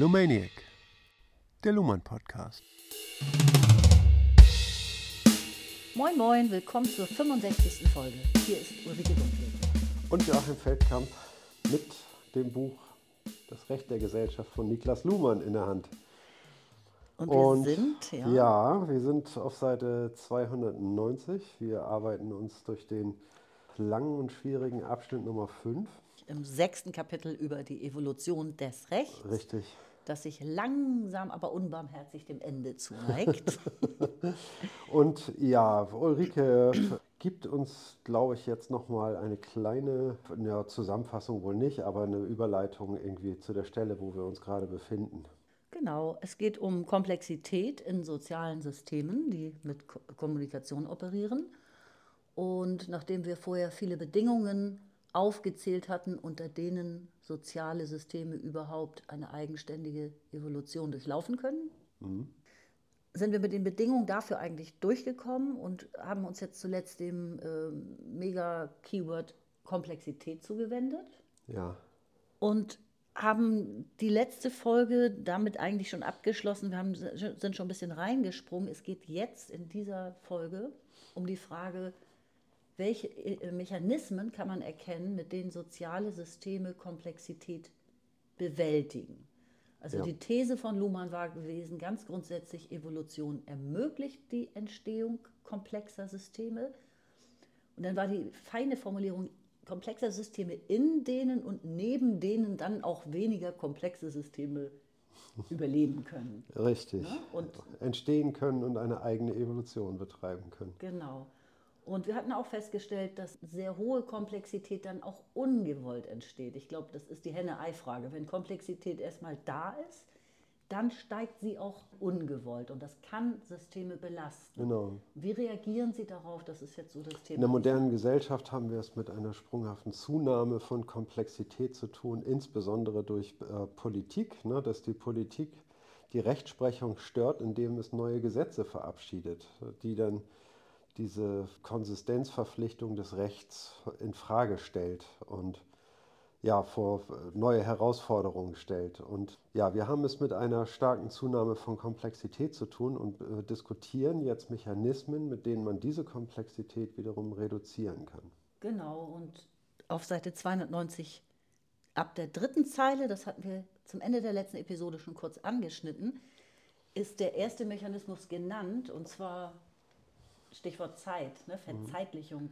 Lumaniac, der Luhmann Podcast. Moin Moin, willkommen zur 65. Folge. Hier ist Ulrike Dunkel. Und Joachim Feldkamp mit dem Buch Das Recht der Gesellschaft von Niklas Luhmann in der Hand. Und wir sind, ja, ja, wir sind auf Seite 290. Wir arbeiten uns durch den langen und schwierigen Abschnitt Nummer 5. im sechsten Kapitel über die Evolution des Rechts, Richtig. Das sich langsam, aber unbarmherzig dem Ende zuneigt. Und ja, Ulrike gibt uns, glaube ich, jetzt nochmal eine kleine ja, Zusammenfassung, wohl nicht, aber eine Überleitung irgendwie zu der Stelle, wo wir uns gerade befinden. genau, es geht um Komplexität in sozialen Systemen, die mit Ko Kommunikation operieren. Und nachdem wir vorher viele Bedingungen aufgezählt hatten, unter denen soziale Systeme überhaupt eine eigenständige Evolution durchlaufen können, sind wir mit den Bedingungen dafür eigentlich durchgekommen und haben uns jetzt zuletzt dem ähm, Mega-Keyword Komplexität zugewendet Ja, und haben die letzte Folge damit eigentlich schon abgeschlossen. Wir haben, sind schon ein bisschen reingesprungen. Es geht jetzt in dieser Folge um die Frage, welche äh, Mechanismen kann man erkennen, mit denen soziale Systeme Komplexität bewältigen. Also Ja. die These von Luhmann war gewesen, ganz grundsätzlich, Evolution ermöglicht die Entstehung komplexer Systeme. Und dann war die feine Formulierung komplexer Systeme in denen und neben denen dann auch weniger komplexe Systeme überleben können. richtig. Ne? Und Entstehen können und eine eigene Evolution betreiben können. genau. Und wir hatten auch festgestellt, dass sehr hohe Komplexität dann auch ungewollt entsteht. Ich glaube, das ist die Henne-Ei-Frage. Wenn Komplexität erstmal da ist, dann steigt sie auch ungewollt und das kann Systeme belasten. Genau. Wie reagieren Sie darauf? Das ist jetzt so das Thema. In der modernen Gesellschaft haben wir es mit einer sprunghaften Zunahme von Komplexität zu tun, insbesondere durch äh, Politik, ne, dass die Politik die Rechtsprechung stört, indem es neue Gesetze verabschiedet, die dann diese Konsistenzverpflichtung des Rechts in Frage stellt und ja, vor äh, neue Herausforderungen stellt. Und ja, wir haben es mit einer starken Zunahme von Komplexität zu tun und äh, diskutieren jetzt Mechanismen, mit denen man diese Komplexität wiederum reduzieren kann. Genau, und auf Seite 290 ab der dritten Zeile, das hatten wir zum Ende der letzten Episode schon kurz angeschnitten, ist der erste Mechanismus genannt, und zwar Stichwort Zeit, ne, Verzeitlichung.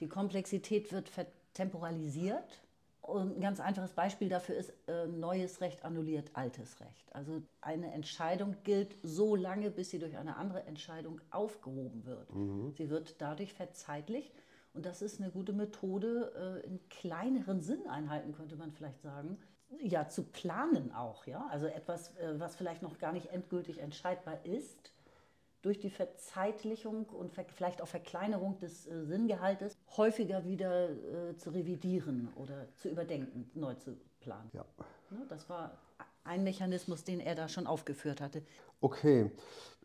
Die Komplexität wird vertemporalisiert. Und ein ganz einfaches Beispiel dafür ist, äh, neues Recht annulliert altes Recht. Also eine Entscheidung gilt so lange, bis sie durch eine andere Entscheidung aufgehoben wird. Sie wird dadurch verzeitlicht. Und das ist eine gute Methode, äh, in kleineren Sinneinheiten, könnte man vielleicht sagen, ja, zu planen auch. Ja? Also etwas, äh, was vielleicht noch gar nicht endgültig entscheidbar ist, durch die Verzeitlichung und vielleicht auch Verkleinerung des äh, Sinngehaltes häufiger wieder äh, zu revidieren oder zu überdenken, neu zu planen. Ja. Ne, das war ein Mechanismus, den er da schon aufgeführt hatte. Okay,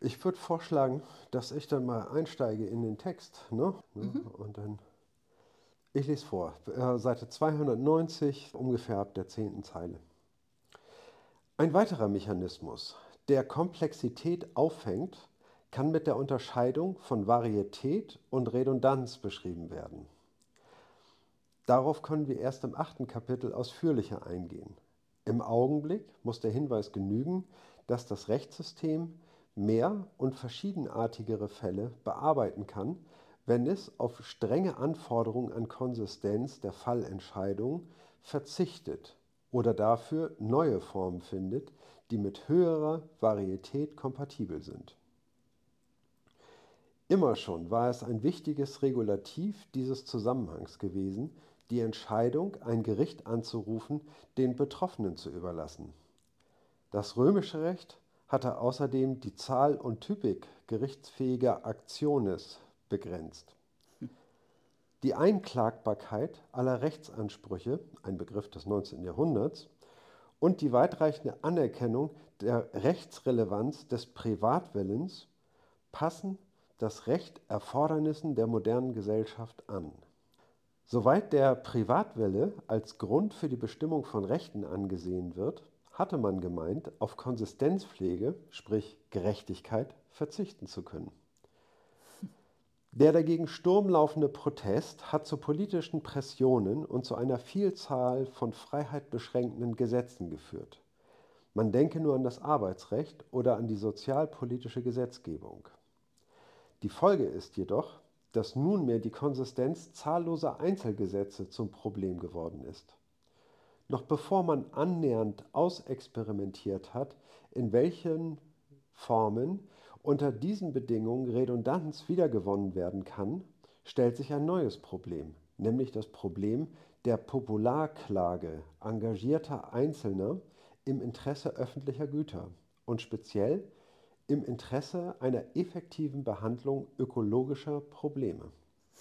ich würde vorschlagen, dass ich dann mal einsteige in den Text. Ne? Ne? Und dann, ich lese vor, äh, Seite 290, ungefähr ab der zehnten Zeile. Ein weiterer Mechanismus, der Komplexität auffängt, kann mit der Unterscheidung von Varietät und Redundanz beschrieben werden. Darauf können wir erst im achten Kapitel ausführlicher eingehen. Im Augenblick muss der Hinweis genügen, dass das Rechtssystem mehr und verschiedenartigere Fälle bearbeiten kann, wenn es auf strenge Anforderungen an Konsistenz der Fallentscheidung verzichtet oder dafür neue Formen findet, die mit höherer Varietät kompatibel sind. Immer schon war es ein wichtiges Regulativ dieses Zusammenhangs gewesen, die Entscheidung, ein Gericht anzurufen, den Betroffenen zu überlassen. Das römische Recht hatte außerdem die Zahl und Typik gerichtsfähiger Actiones begrenzt. Die Einklagbarkeit aller Rechtsansprüche, ein Begriff des 19. Jahrhunderts, und die weitreichende Anerkennung der Rechtsrelevanz des Privatwillens passen das Recht Erfordernissen der modernen Gesellschaft an. Soweit der Privatwille als Grund für die Bestimmung von Rechten angesehen wird, hatte man gemeint, auf Konsistenzpflege, sprich Gerechtigkeit, verzichten zu können. Der dagegen sturmlaufende Protest hat zu politischen Pressionen und zu einer Vielzahl von freiheitbeschränkenden Gesetzen geführt. Man denke nur an das Arbeitsrecht oder an die sozialpolitische Gesetzgebung. Die Folge ist jedoch, dass nunmehr die Konsistenz zahlloser Einzelgesetze zum Problem geworden ist. Noch bevor man annähernd ausexperimentiert hat, in welchen Formen unter diesen Bedingungen Redundanz wiedergewonnen werden kann, stellt sich ein neues Problem, nämlich das Problem der Popularklage engagierter Einzelner im Interesse öffentlicher Güter und speziell im Interesse einer effektiven Behandlung ökologischer Probleme.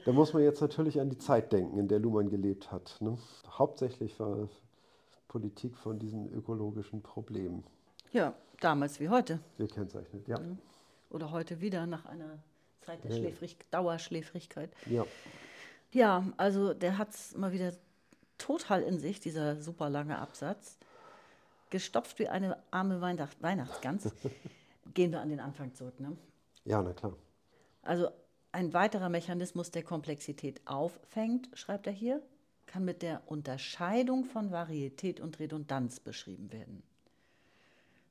Da muss man jetzt natürlich an die Zeit denken, in der Luhmann gelebt hat. Ne? Hauptsächlich war Politik von diesen ökologischen Problemen. Ja, damals wie heute. Gekennzeichnet, ja. Mhm. Oder heute wieder nach einer Zeit der ja, Schläfrig Dauerschläfrigkeit. Ja. Ja, also der hat es mal wieder total in sich, dieser super lange Absatz. Gestopft wie eine arme Weihnacht Weihnachtsgans. Gehen wir an den Anfang zurück, ne? Ja, na klar. Also ein weiterer Mechanismus, der Komplexität auffängt, schreibt er hier, kann mit der Unterscheidung von Varietät und Redundanz beschrieben werden.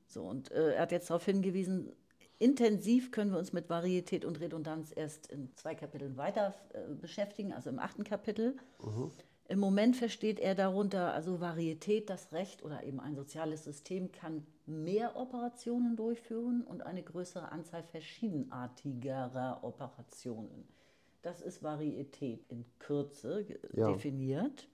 So, und äh, er hat jetzt darauf hingewiesen, Intensiv können wir uns mit Varietät und Redundanz erst in zwei Kapiteln weiter äh, beschäftigen, also im achten Kapitel. Mhm. Im Moment versteht er darunter, also Varietät, das Recht oder eben ein soziales System kann mehr Operationen durchführen und eine größere Anzahl verschiedenartigerer Operationen. Das ist Varietät in Kürze ja. definiert.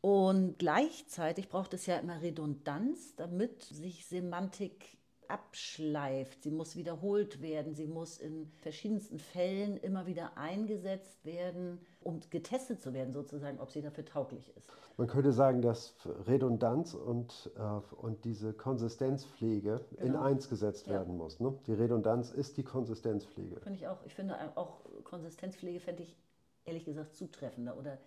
Und gleichzeitig braucht es ja immer Redundanz, damit sich Semantik abschleift, sie muss wiederholt werden, sie muss in verschiedensten Fällen immer wieder eingesetzt werden, um getestet zu werden, sozusagen, ob sie dafür tauglich ist. Man könnte sagen, dass Redundanz und, äh, und diese Konsistenzpflege genau. in eins gesetzt ja. werden muss. Ne? Die Redundanz ist die Konsistenzpflege. Finde ich auch. Ich finde auch Konsistenzpflege fände ich ehrlich gesagt zutreffender oder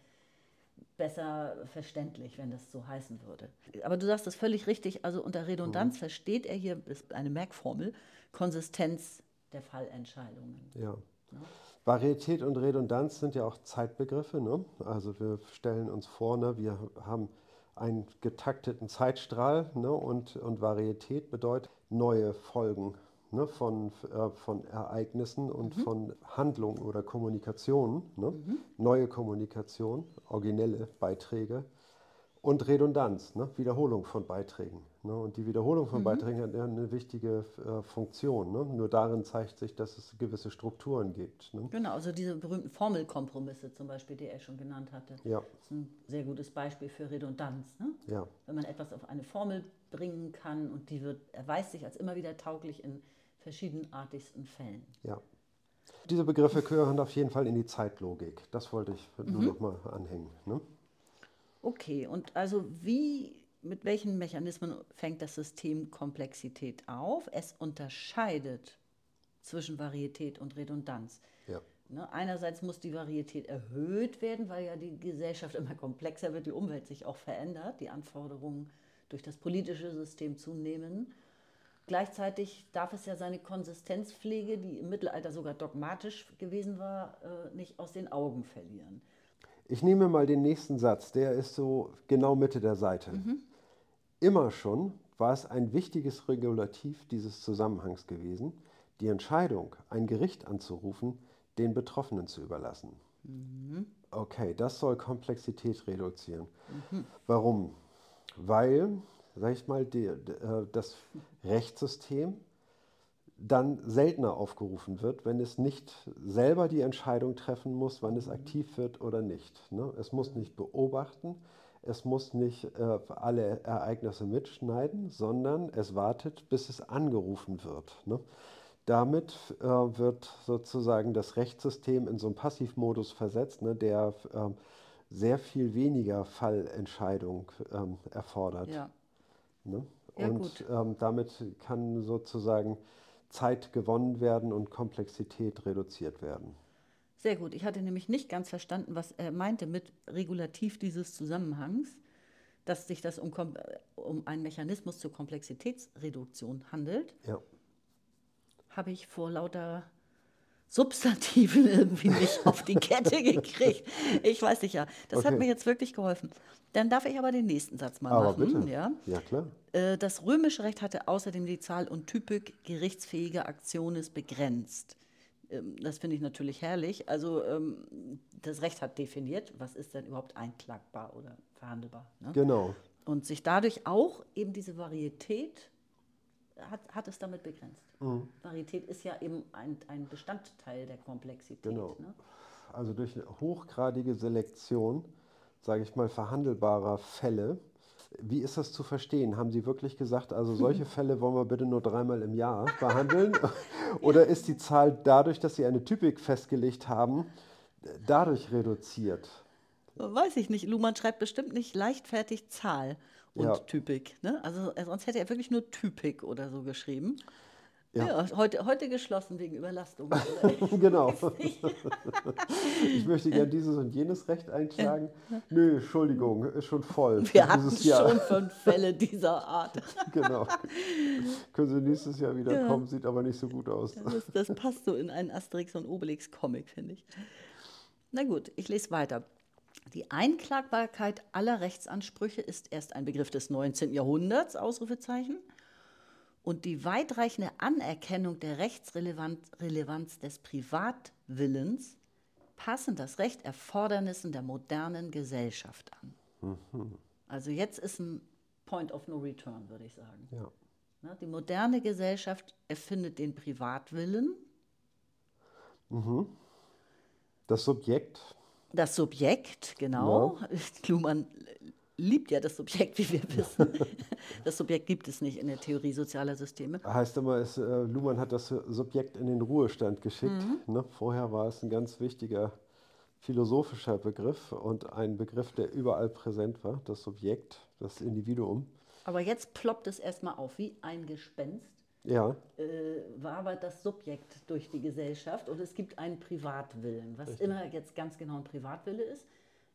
besser verständlich, wenn das so heißen würde. Aber du sagst das völlig richtig. Also unter Redundanz mhm. versteht er hier, ist eine Merkformel, Konsistenz der Fallentscheidungen. Ja. ja. Varietät und Redundanz sind ja auch Zeitbegriffe. Ne? Also wir stellen uns vor, ne, wir haben einen getakteten Zeitstrahl ne? und, und Varietät bedeutet neue Folgen ne, von, äh, von Ereignissen und mhm. von Handlungen oder Kommunikation, ne? Mhm. neue Kommunikation, originelle Beiträge und Redundanz, ne? Wiederholung von Beiträgen. Ne? Und die Wiederholung von mhm. Beiträgen hat eine wichtige äh, Funktion. Ne? Nur darin zeigt sich, dass es gewisse Strukturen gibt. Ne? Genau, also diese berühmten Formelkompromisse zum Beispiel, die er schon genannt hatte. Ja. Das ist ein sehr gutes Beispiel für Redundanz. Ja. Wenn man etwas auf eine Formel bringen kann und die wird, erweist sich als immer wieder tauglich in verschiedenartigsten Fällen. Ja. Diese Begriffe gehören auf jeden Fall in die Zeitlogik. Das wollte ich nur mhm. noch mal anhängen. Ne? Okay, und also wie, mit welchen Mechanismen fängt das System Komplexität auf? Es unterscheidet zwischen Varietät und Redundanz. Ja. Ne, einerseits muss die Varietät erhöht werden, weil ja die Gesellschaft immer komplexer wird, die Umwelt sich auch verändert, die Anforderungen durch das politische System zunehmen. Gleichzeitig darf es ja seine Konsistenzpflege, die im Mittelalter sogar dogmatisch gewesen war, äh, nicht aus den Augen verlieren. Ich nehme mal den nächsten Satz, der ist so genau Mitte der Seite. Mhm. Immer schon war es ein wichtiges Regulativ dieses Zusammenhangs gewesen, die Entscheidung, ein Gericht anzurufen, den Betroffenen zu überlassen. Mhm. Okay, das soll Komplexität reduzieren. Mhm. Warum? Weil sag ich mal, die, äh, das Rechtssystem dann seltener aufgerufen wird, wenn es nicht selber die Entscheidung treffen muss, wann es aktiv wird oder nicht. Ne? Es muss nicht beobachten, es muss nicht äh, alle Ereignisse mitschneiden, sondern es wartet, bis es angerufen wird. Ne? Damit äh, wird sozusagen das Rechtssystem in so einen Passivmodus versetzt, ne, der äh, sehr viel weniger Fallentscheidung ähm, erfordert. Ja. Ne? Ja, und ähm, damit kann sozusagen Zeit gewonnen werden und Komplexität reduziert werden. Sehr gut. Ich hatte nämlich nicht ganz verstanden, was er meinte mit Regulativ dieses Zusammenhangs. dass sich das um, Kom- um einen Mechanismus zur Komplexitätsreduktion handelt, Ja. habe ich vor lauter Substantiven irgendwie nicht auf die Kette gekriegt. Ich weiß nicht, ja. Das hat Okay. mir jetzt wirklich geholfen. Dann darf ich aber den nächsten Satz mal Aber machen. bitte. Ja? Ja, klar. Äh, Das römische Recht hatte außerdem die Zahl und Typik gerichtsfähiger Aktiones begrenzt. Ähm, Das finde ich natürlich herrlich. Also ähm, das Recht hat definiert, was ist denn überhaupt einklagbar oder verhandelbar. Ne? Genau. Und sich dadurch auch eben diese Varietät hat, hat es damit begrenzt. Mhm. Varietät ist ja eben ein, ein Bestandteil der Komplexität. Genau. Ne? Also durch eine hochgradige Selektion, sage ich mal, verhandelbarer Fälle. Wie ist das zu verstehen? Haben Sie wirklich gesagt, also solche Fälle wollen wir bitte nur dreimal im Jahr behandeln? Oder ist die Zahl dadurch, dass Sie eine Typik festgelegt haben, dadurch reduziert? Weiß ich nicht. Luhmann schreibt bestimmt nicht leichtfertig Zahl und Ja. Typik. Ne? Also äh, sonst hätte er wirklich nur Typik oder so geschrieben. Ja, Ja. heute, heute geschlossen wegen Überlastung. Genau. Ich möchte gerne dieses und jenes Recht einklagen. Nö, Entschuldigung, ist schon voll. Wir hatten Jahr. schon fünf Fälle dieser Art. Genau. Können Sie nächstes Jahr wieder Ja. kommen, sieht aber nicht so gut aus. Das, das passt so in einen Asterix und Obelix Comic, finde ich. Na gut, ich lese weiter. Die Einklagbarkeit aller Rechtsansprüche ist erst ein Begriff des 19. Jahrhunderts, Ausrufezeichen. Und die weitreichende Anerkennung der Rechtsrelevanz Relevanz des Privatwillens passen das Recht Erfordernissen der modernen Gesellschaft an. Also jetzt ist ein Point of No Return, würde ich sagen. Ja. Ne, Die moderne Gesellschaft erfindet den Privatwillen, Das Subjekt, das Subjekt, genau. Luhmann liebt ja das Subjekt, wie wir wissen. Das Subjekt gibt es nicht in der Theorie sozialer Systeme. heißt immer, es, äh, Luhmann hat das Subjekt in den Ruhestand geschickt. Mhm. Ne? Vorher war es ein ganz wichtiger philosophischer Begriff und ein Begriff, der überall präsent war, das Subjekt, das Individuum. Aber jetzt ploppt es erstmal auf wie ein Gespenst, Ja, äh, wabert das Subjekt durch die Gesellschaft und es gibt einen Privatwillen, was immer jetzt ganz genau ein Privatwille ist.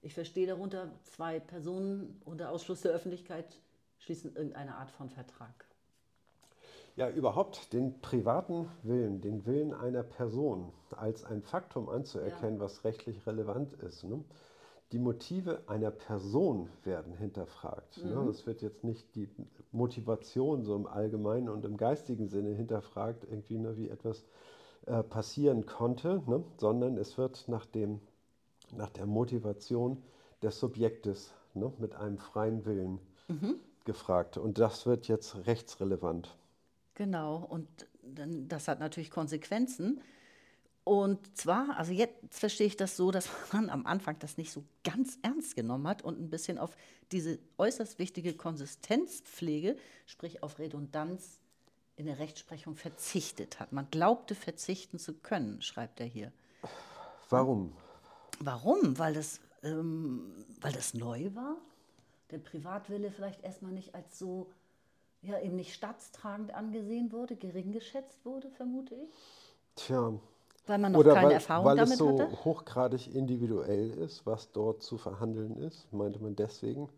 Ich verstehe darunter, zwei Personen unter Ausschluss der Öffentlichkeit schließen irgendeine Art von Vertrag. Ja, überhaupt den privaten Willen, den Willen einer Person als ein Faktum anzuerkennen, was rechtlich relevant ist. Ne? Die Motive einer Person werden hinterfragt. Ne? Es wird jetzt nicht die Motivation so im allgemeinen und im geistigen Sinne hinterfragt, irgendwie, ne, wie etwas äh, passieren konnte, ne? sondern es wird nach, dem, nach der Motivation des Subjektes ne? mit einem freien Willen gefragt. Und das wird jetzt rechtsrelevant. Genau, und das hat natürlich Konsequenzen. Und zwar, also jetzt verstehe ich das so, dass man am Anfang das nicht so ganz ernst genommen hat und ein bisschen auf diese äußerst wichtige Konsistenzpflege, sprich auf Redundanz in der Rechtsprechung verzichtet hat. Man glaubte verzichten zu können, schreibt er hier. Warum? Warum? Weil das, ähm, weil das neu war? Der Privatwille vielleicht erstmal nicht als so, ja, eben nicht staatstragend angesehen wurde, gering geschätzt wurde, vermute ich. Tja, Weil man noch oder keine weil, Erfahrung weil damit es so hatte. hochgradig individuell ist, was dort zu verhandeln ist, meinte man deswegen.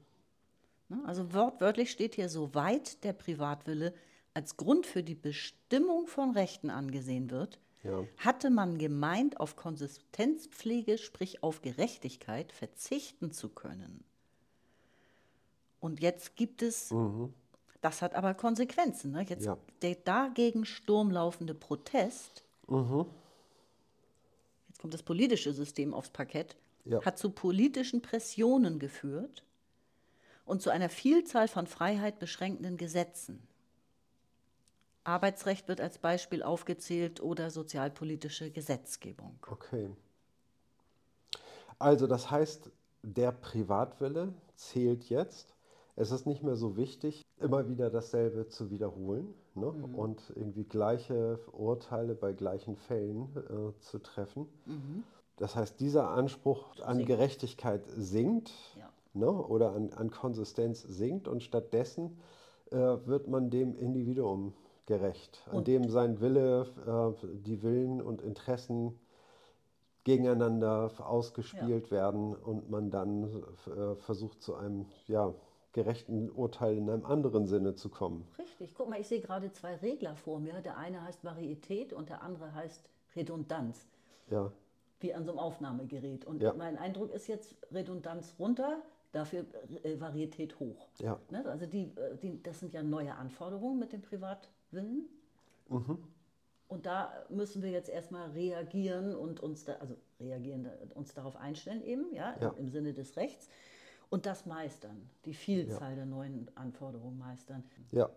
Ne? Also wortwörtlich steht hier, soweit der Privatwille als Grund für die Bestimmung von Rechten angesehen wird, Ja. hatte man gemeint, auf Konsistenzpflege, sprich auf Gerechtigkeit, verzichten zu können. Und jetzt gibt es, das hat aber Konsequenzen. Ne? Jetzt Ja. der dagegen sturmlaufende Protest, jetzt kommt das politische System aufs Parkett, Ja. hat zu politischen Pressionen geführt und zu einer Vielzahl von Freiheit beschränkenden Gesetzen. Arbeitsrecht wird als Beispiel aufgezählt oder sozialpolitische Gesetzgebung. Okay. Also das heißt, der Privatwille zählt jetzt. Es ist nicht mehr so wichtig, immer wieder dasselbe zu wiederholen ne? und irgendwie gleiche Urteile bei gleichen Fällen äh, zu treffen. Das heißt, dieser Anspruch an Sinkt. Gerechtigkeit sinkt Ja. ne? oder an, an Konsistenz sinkt und stattdessen äh, wird man dem Individuum gerecht, an Und- dem sein Wille, äh, die Willen und Interessen gegeneinander ausgespielt werden und man dann äh, versucht zu einem ja, gerechten Urteil in einem anderen Sinne zu kommen. Richtig. Guck mal, ich sehe gerade zwei Regler vor mir. Der eine heißt Varietät und der andere heißt Redundanz. Ja, Wie an so einem Aufnahmegerät. Und Ja. mein Eindruck ist jetzt Redundanz runter, dafür äh, Varietät hoch. ja, Ne? Also die, äh, die, das sind ja neue Anforderungen mit dem Privatwillen. Und da müssen wir jetzt erstmal reagieren und uns da, also reagieren, uns darauf einstellen eben, ja, Ja. im Sinne des Rechts. Und das meistern, die Vielzahl der neuen Anforderungen meistern. ja.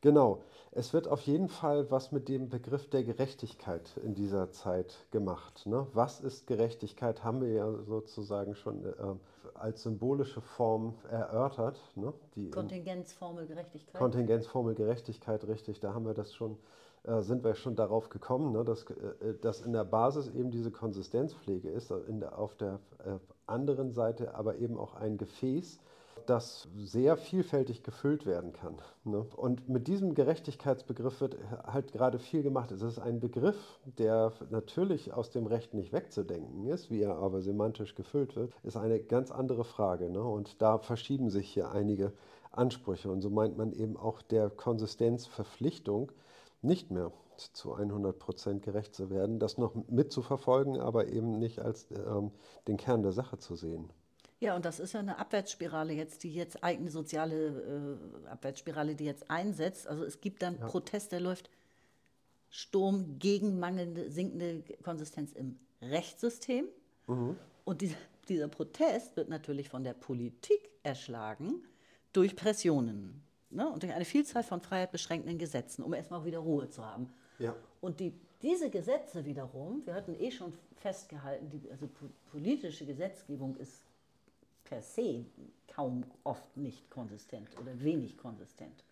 Genau. Es wird auf jeden Fall was mit dem Begriff der Gerechtigkeit in dieser Zeit gemacht. Ne? Was ist Gerechtigkeit, haben wir ja sozusagen schon äh, als symbolische Form erörtert. Ne? Die in- Kontingenzformel Gerechtigkeit. Kontingenzformel Gerechtigkeit, richtig, da haben wir das schon, äh, sind wir schon darauf gekommen, ne, dass, äh, dass in der Basis eben diese Konsistenzpflege ist, äh, der, auf der äh, anderen Seite aber eben auch ein Gefäß, das sehr vielfältig gefüllt werden kann. Ne? Und mit diesem Gerechtigkeitsbegriff wird halt gerade viel gemacht. Es ist ein Begriff, der natürlich aus dem Recht nicht wegzudenken ist, wie er aber semantisch gefüllt wird, ist eine ganz andere Frage. Ne? Und da verschieben sich hier einige Ansprüche. Und so meint man eben auch der Konsistenzverpflichtung nicht mehr zu 100 Prozent gerecht zu werden, das noch mitzuverfolgen, aber eben nicht als ähm, den Kern der Sache zu sehen. Ja, und das ist ja eine Abwärtsspirale jetzt, die jetzt eigene soziale äh, Abwärtsspirale, die jetzt einsetzt. Also es gibt dann Protest, der läuft Sturm gegen mangelnde, sinkende Konsistenz im Rechtssystem. Und dieser, dieser Protest wird natürlich von der Politik erschlagen durch Pressionen ne? und durch eine Vielzahl von freiheitbeschränkenden Gesetzen, um erstmal auch wieder Ruhe zu haben. Ja. Und die, diese Gesetze wiederum, wir hatten eh schon festgehalten, die, also po- politische Gesetzgebung ist per se kaum oft nicht konsistent oder wenig konsistent.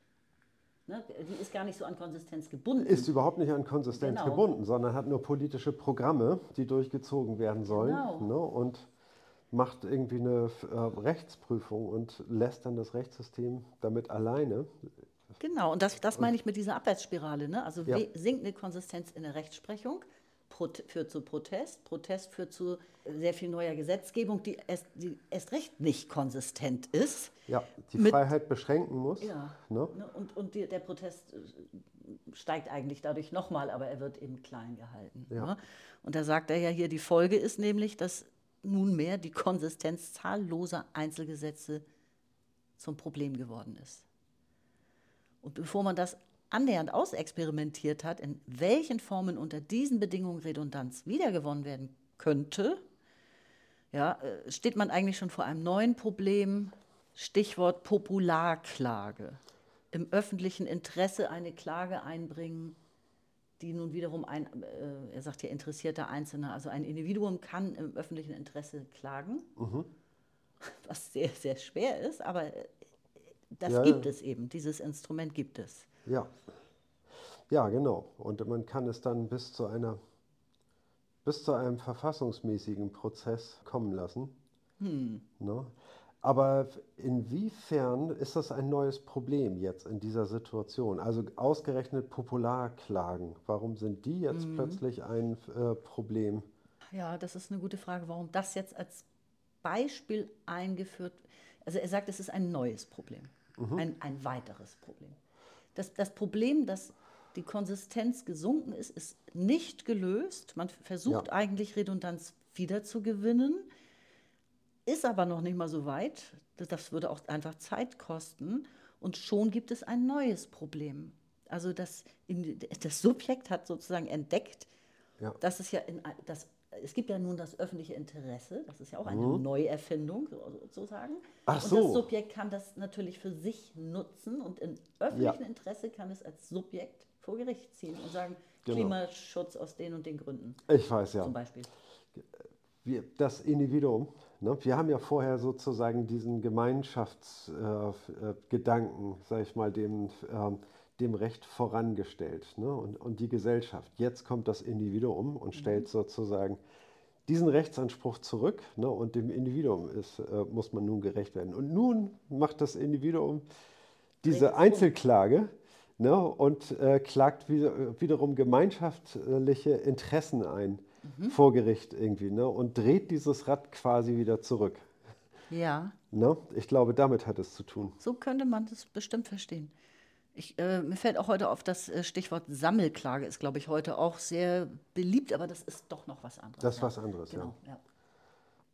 Ne? Die ist gar nicht so an Konsistenz gebunden. Ist überhaupt nicht an Konsistenz Genau. gebunden, sondern hat nur politische Programme, die durchgezogen werden sollen. Genau. Ne? Und macht irgendwie eine äh, Rechtsprüfung und lässt dann das Rechtssystem damit alleine. Genau, und das, das meine ich mit dieser Abwärtsspirale. Ne? Also Ja. sinkende Konsistenz in der Rechtsprechung führt zu Protest, Protest führt zu sehr viel neuer Gesetzgebung, die erst, die erst recht nicht konsistent ist. Ja, die Mit- Freiheit beschränken muss. Ja. Ne? Ne? Und, und die, der Protest äh, steigt eigentlich dadurch nochmal, aber er wird eben klein gehalten. Ja. Ne? Und da sagt er ja hier, die Folge ist nämlich, dass nunmehr die Konsistenz zahlloser Einzelgesetze zum Problem geworden ist. Und bevor man das annähernd ausexperimentiert hat, in welchen Formen unter diesen Bedingungen Redundanz wiedergewonnen werden könnte, ja, äh, steht man eigentlich schon vor einem neuen Problem. Stichwort Popularklage. Im öffentlichen Interesse eine Klage einbringen, die nun wiederum ein, äh, er sagt hier interessierter Einzelner, also ein Individuum kann im öffentlichen Interesse klagen, was sehr, sehr schwer ist, aber das Ja, gibt es eben, dieses Instrument gibt es. Ja. Ja, genau. Und man kann es dann bis zu einer bis zu einem verfassungsmäßigen Prozess kommen lassen. Ne? Aber inwiefern ist das ein neues Problem jetzt in dieser Situation? Also ausgerechnet Popularklagen, warum sind die jetzt plötzlich ein äh, Problem? Ja, das ist eine gute Frage, warum das jetzt als Beispiel eingeführt Also er sagt, es ist ein neues Problem, ein, ein weiteres Problem. Das, das Problem, dass die Konsistenz gesunken ist, ist nicht gelöst. Man versucht Ja. eigentlich Redundanz wiederzugewinnen, ist aber noch nicht mal so weit. Das, das würde auch einfach Zeit kosten. Und schon gibt es ein neues Problem. Also das, das Subjekt hat sozusagen entdeckt, Ja. dass es ja in, ein- das, es gibt ja nun das öffentliche Interesse, das ist ja auch eine Neuerfindung so- sozusagen. Mhm. Ach und so. das Subjekt kann das natürlich für sich nutzen und im öffentlichen Interesse kann es als Subjekt vor Gericht ziehen und sagen, Genau. Klimaschutz aus den und den Gründen Ich weiß ja. zum Beispiel. wir, das Individuum, ne, wir haben ja vorher sozusagen diesen Gemeinschaftsgedanken, äh, Gedanken, sag ich mal, dem, ähm, dem Recht vorangestellt ne, und, und die Gesellschaft. Jetzt kommt das Individuum und stellt sozusagen diesen Rechtsanspruch zurück ne, und dem Individuum ist, äh, muss man nun gerecht werden. Und nun macht das Individuum diese Rechtsrum. Einzelklage ne, und äh, klagt wieder, wiederum gemeinschaftliche Interessen ein vor Gericht irgendwie ne, und dreht dieses Rad quasi wieder zurück. Ja. Ne? Ich glaube, damit hat es zu tun. So könnte man das bestimmt verstehen. Ich, äh, mir fällt auch heute auf, das äh, Stichwort Sammelklage ist, glaube ich, heute auch sehr beliebt, aber das ist doch noch was anderes. Das ist ja. was anderes, genau, ja.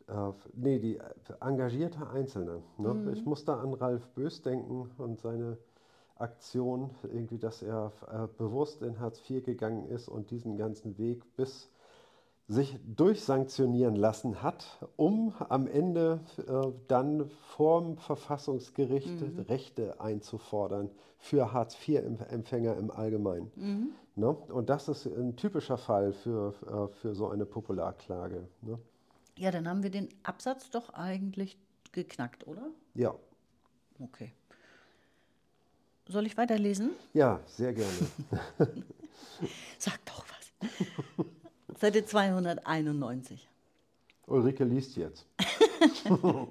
ja. Äh, nee, die äh, engagierte Einzelne. Ne? Mhm. Ich muss da an Ralf Bös denken und seine Aktion, irgendwie, dass er äh, bewusst in Hartz IV gegangen ist und diesen ganzen Weg bis sich durchsanktionieren lassen hat, um am Ende äh, dann vorm Verfassungsgericht Mhm. Rechte einzufordern für Hartz-IV-Empfänger im Allgemeinen. Mhm. Ne? Und das ist ein typischer Fall für, äh, für so eine Popularklage. Ne? Ja, dann haben wir den Absatz doch eigentlich geknackt, oder? Ja. Okay. Soll ich weiterlesen? ja, sehr gerne. Sag doch was. Seite 291. Ulrike liest jetzt.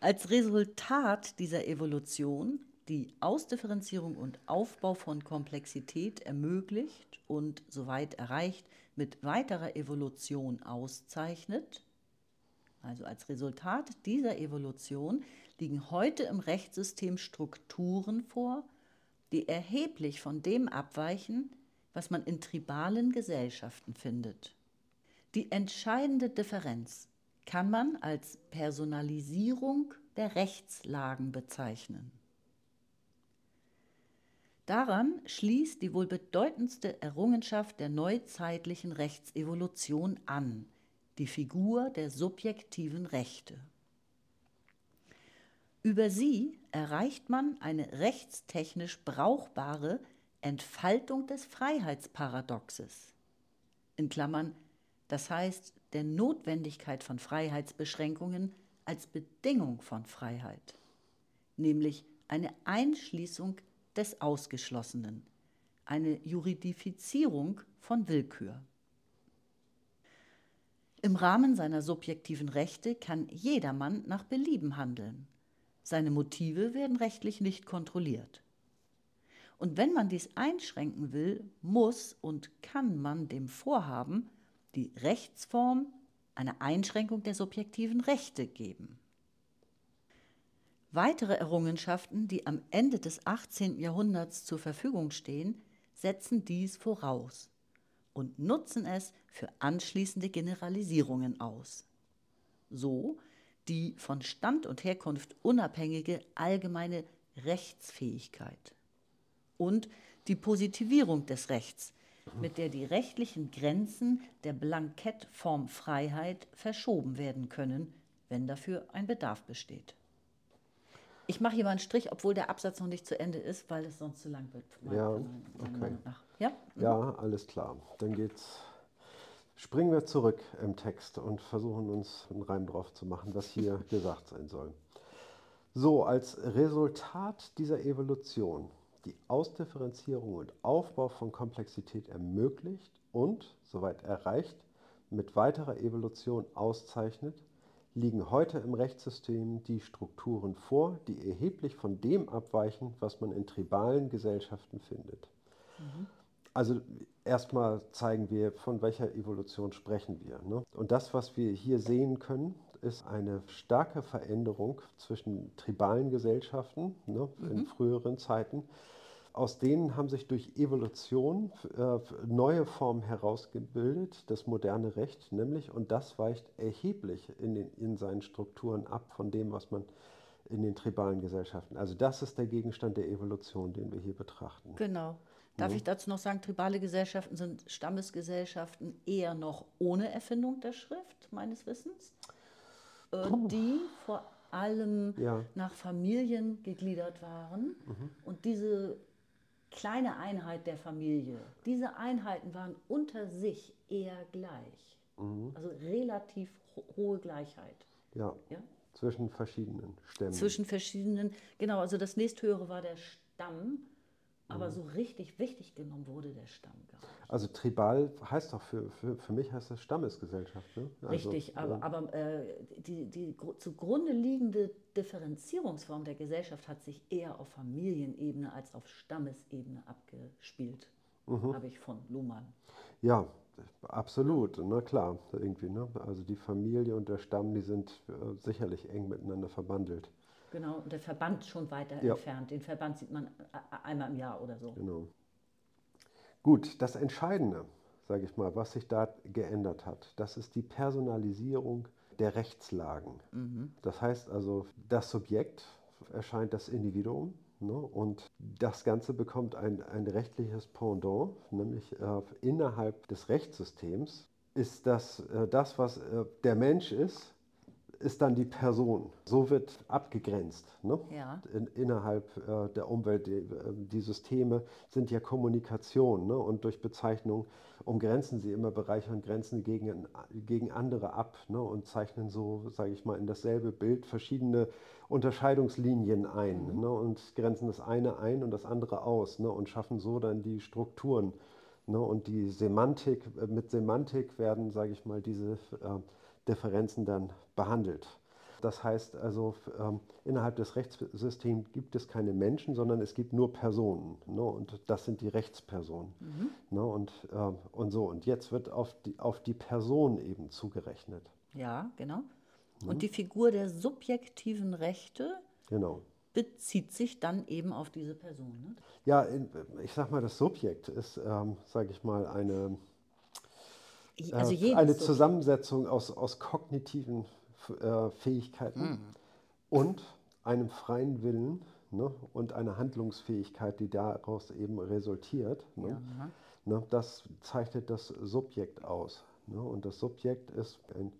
Als Resultat dieser Evolution die Ausdifferenzierung und Aufbau von Komplexität ermöglicht und soweit erreicht mit weiterer Evolution auszeichnet. Also als Resultat dieser Evolution liegen heute im Rechtssystem Strukturen vor, die erheblich von dem abweichen, was man in tribalen Gesellschaften findet. Die entscheidende Differenz kann man als Personalisierung der Rechtslagen bezeichnen. Daran schließt die wohl bedeutendste Errungenschaft der neuzeitlichen Rechtsevolution an, die Figur der subjektiven Rechte. Über sie erreicht man eine rechtstechnisch brauchbare Entfaltung des Freiheitsparadoxes. In Klammern, das heißt der Notwendigkeit von Freiheitsbeschränkungen als Bedingung von Freiheit, nämlich eine Einschließung des Ausgeschlossenen, eine Juridifizierung von Willkür. Im Rahmen seiner subjektiven Rechte kann jedermann nach Belieben handeln. Seine Motive werden rechtlich nicht kontrolliert. Und wenn man dies einschränken will, muss und kann man dem Vorhaben die Rechtsform eine Einschränkung der subjektiven Rechte geben. Weitere Errungenschaften, die am Ende des 18. Jahrhunderts zur Verfügung stehen, setzen dies voraus und nutzen es für anschließende Generalisierungen aus. So die von Stand und Herkunft unabhängige allgemeine Rechtsfähigkeit und die Positivierung des Rechts, mit der die rechtlichen Grenzen der Blankettform Freiheit verschoben werden können, wenn dafür ein Bedarf besteht. Ich mache hier mal einen Strich, obwohl der Absatz noch nicht zu Ende ist, weil es sonst zu lang wird. Ja, okay. Ja? Ja, alles klar. Dann geht's. Springen wir zurück im Text und versuchen uns einen Reim drauf zu machen, was hier gesagt sein soll. So, als Resultat dieser Evolution die Ausdifferenzierung und Aufbau von Komplexität ermöglicht und, soweit erreicht, mit weiterer Evolution auszeichnet, liegen heute im Rechtssystem die Strukturen vor, die erheblich von dem abweichen, was man in tribalen Gesellschaften findet. Also erstmal zeigen wir, von welcher Evolution sprechen wir. Ne? Und das, was wir hier sehen können, ist eine starke Veränderung zwischen tribalen Gesellschaften ne, in früheren Zeiten. Aus denen haben sich durch Evolution äh, neue Formen herausgebildet, das moderne Recht nämlich, und das weicht erheblich in, den, in seinen Strukturen ab von dem, was man in den tribalen Gesellschaften. Also das ist der Gegenstand der Evolution, den wir hier betrachten. Genau. Darf ich dazu noch sagen, tribale Gesellschaften sind Stammesgesellschaften eher noch ohne Erfindung der Schrift, meines Wissens, äh, die vor allem Ja. nach Familien gegliedert waren. Und diese kleine Einheit der Familie, diese Einheiten waren unter sich eher gleich. Also relativ ho hohe Gleichheit. Ja, Ja? zwischen verschiedenen Stämmen. zwischen verschiedenen, genau, also das nächsthöhere war der Stamm, aber so richtig wichtig genommen wurde der Stamm gar nicht. Also tribal heißt doch für, für, für mich heißt das Stammesgesellschaft. Ne? Also, Richtig, aber, aber äh, die, die gru- zugrunde liegende Differenzierungsform der Gesellschaft hat sich eher auf Familienebene als auf Stammesebene abgespielt, habe ich von Luhmann. Ja, Absolut, na klar, irgendwie. Ne? Also die Familie und der Stamm, die sind äh, sicherlich eng miteinander verbandelt. Genau, und der Verband schon weiter ja. entfernt. Den Verband sieht man einmal im Jahr oder so. Genau. Gut, das Entscheidende, sage ich mal, was sich da geändert hat, das ist die Personalisierung der Rechtslagen. Mhm. Das heißt also, das Subjekt erscheint das Individuum Ne? Und das Ganze bekommt ein, ein rechtliches Pendant, nämlich äh, innerhalb des Rechtssystems ist das, äh, das was äh, der Mensch ist, ist dann die Person. So wird abgegrenzt. Ne? Ja. In, innerhalb äh, der Umwelt, die, äh, die, Systeme sind ja Kommunikation ne? und durch Bezeichnung umgrenzen sie immer Bereiche und Grenzen gegen, gegen andere ab ne? und zeichnen so, sage ich mal, in dasselbe Bild verschiedene Unterscheidungslinien ein mhm. ne? und grenzen das eine ein und das andere aus ne? und schaffen so dann die Strukturen. Ne? Und die Semantik, äh, mit Semantik werden, sage ich mal, diese äh, Differenzen dann behandelt. Das heißt also, ähm, innerhalb des Rechtssystems gibt es keine Menschen, sondern es gibt nur Personen. Ne? Und das sind die Rechtspersonen. Mhm. Ne? Und, äh, und so. Und jetzt wird auf die, auf die Person eben zugerechnet. Ja, genau. Mhm. Und die Figur der subjektiven Rechte genau. bezieht sich dann eben auf diese Person. Ne? Ja, ich sag mal, das Subjekt ist, ähm, sage ich mal, eine also äh, eine Zusammensetzung aus, aus kognitiven äh, Fähigkeiten mhm. und einem freien Willen ne, und einer Handlungsfähigkeit, die daraus eben resultiert. Ne, ja. ne, das zeichnet das Subjekt aus. Ne, und das Subjekt ist ein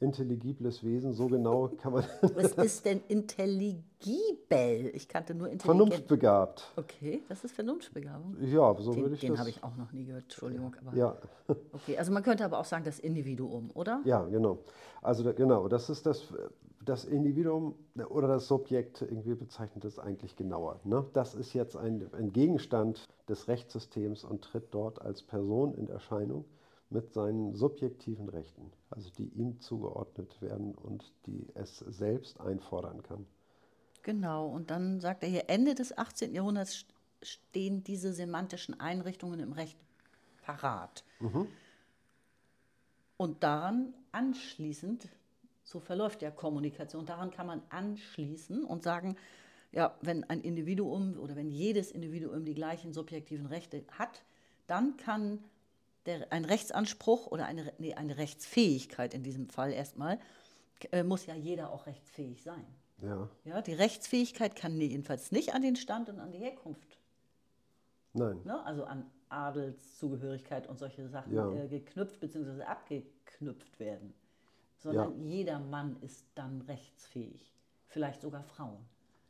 intelligibles Wesen, so genau kann man. Was ist denn intelligibel? Ich kannte nur intelligent. Vernunftbegabt. Okay, was ist Vernunftbegabung? Ja, so den, würde ich den das. Den habe ich auch noch nie gehört, Entschuldigung. Aber ja. Okay, also man könnte aber auch sagen, das Individuum, oder? Ja, genau. Also genau, das ist das, das Individuum oder das Subjekt, irgendwie bezeichnet es eigentlich genauer. Ne? Das ist jetzt ein, ein Gegenstand des Rechtssystems und tritt dort als Person in Erscheinung mit seinen subjektiven Rechten, also die ihm zugeordnet werden und die es selbst einfordern kann. Genau, und dann sagt er hier, Ende des 18. Jahrhunderts stehen diese semantischen Einrichtungen im Recht parat. Mhm. Und daran anschließend, so verläuft ja Kommunikation, daran kann man anschließen und sagen, ja, wenn ein Individuum oder wenn jedes Individuum die gleichen subjektiven Rechte hat, dann kann der, ein Rechtsanspruch oder eine, nee, eine Rechtsfähigkeit in diesem Fall erstmal, äh, muss ja jeder auch rechtsfähig sein. Ja. ja. Die Rechtsfähigkeit kann jedenfalls nicht an den Stand und an die Herkunft. Nein. Ne? Also an Adelszugehörigkeit und solche Sachen ja. äh, geknüpft bzw. abgeknüpft werden. Sondern ja. jeder Mann ist dann rechtsfähig. Vielleicht sogar Frauen.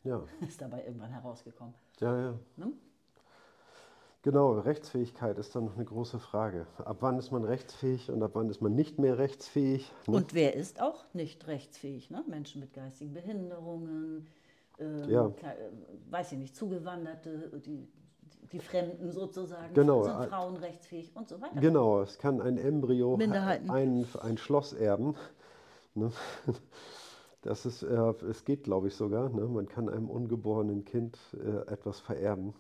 Ja. Ist dabei irgendwann herausgekommen. Ja, ja. Ne? Genau, Rechtsfähigkeit ist dann noch eine große Frage. Ab wann ist man rechtsfähig und ab wann ist man nicht mehr rechtsfähig? Ne? Und wer ist auch nicht rechtsfähig? Ne? Menschen mit geistigen Behinderungen, äh, ja. weiß ich nicht, Zugewanderte, die, die Fremden sozusagen, genau. sind Frauen rechtsfähig und so weiter. Genau, es kann ein Embryo ein, ein Schloss erben. Ne? Das ist, äh, es geht, glaube ich, sogar. Ne? Man kann einem ungeborenen Kind äh, etwas vererben.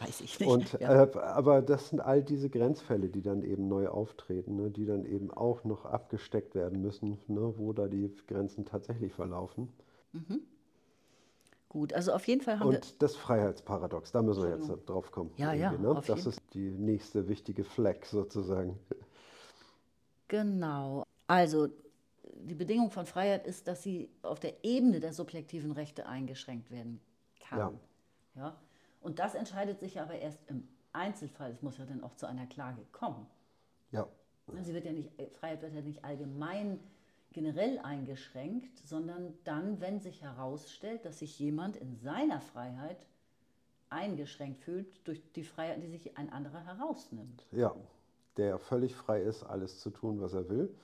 Weiß ich nicht. Und, ja. äh, aber das sind all diese Grenzfälle, die dann eben neu auftreten, ne, die dann eben auch noch abgesteckt werden müssen, ne, wo da die Grenzen tatsächlich verlaufen. Mhm. Gut, also auf jeden Fall haben Und wir. das Freiheitsparadox, da müssen wir jetzt drauf kommen. Ja, ja. Ne? Das ist die nächste wichtige Fleck sozusagen. Genau. Also die Bedingung von Freiheit ist, dass sie auf der Ebene der subjektiven Rechte eingeschränkt werden kann. Ja. ja? Und das entscheidet sich aber erst im Einzelfall. Es muss ja dann auch zu einer Klage kommen. Ja. Sie wird ja nicht, Freiheit wird ja nicht allgemein generell eingeschränkt, sondern dann, wenn sich herausstellt, dass sich jemand in seiner Freiheit eingeschränkt fühlt durch die Freiheit, die sich ein anderer herausnimmt. Ja, der völlig frei ist, alles zu tun, was er will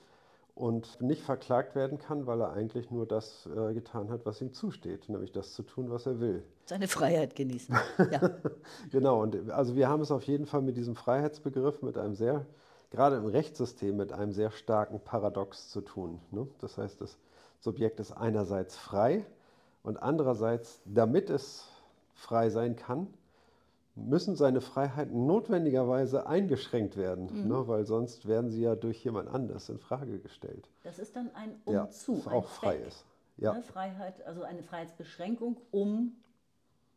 und nicht verklagt werden kann, weil er eigentlich nur das äh, getan hat, was ihm zusteht, nämlich das zu tun, was er will. Seine Freiheit genießen. Ja. genau, und also wir haben es auf jeden Fall mit diesem Freiheitsbegriff, mit einem sehr, gerade im Rechtssystem, mit einem sehr starken Paradox zu tun. Ne? Das heißt, das Subjekt ist einerseits frei und andererseits, damit es frei sein kann, müssen seine Freiheiten notwendigerweise eingeschränkt werden, Mhm. ne, weil sonst werden sie ja durch jemand anders in Frage gestellt. Das ist dann ein Ja, Umzug, ein auch frei ist. Ja, Ne, Freiheit, also eine Freiheitsbeschränkung, um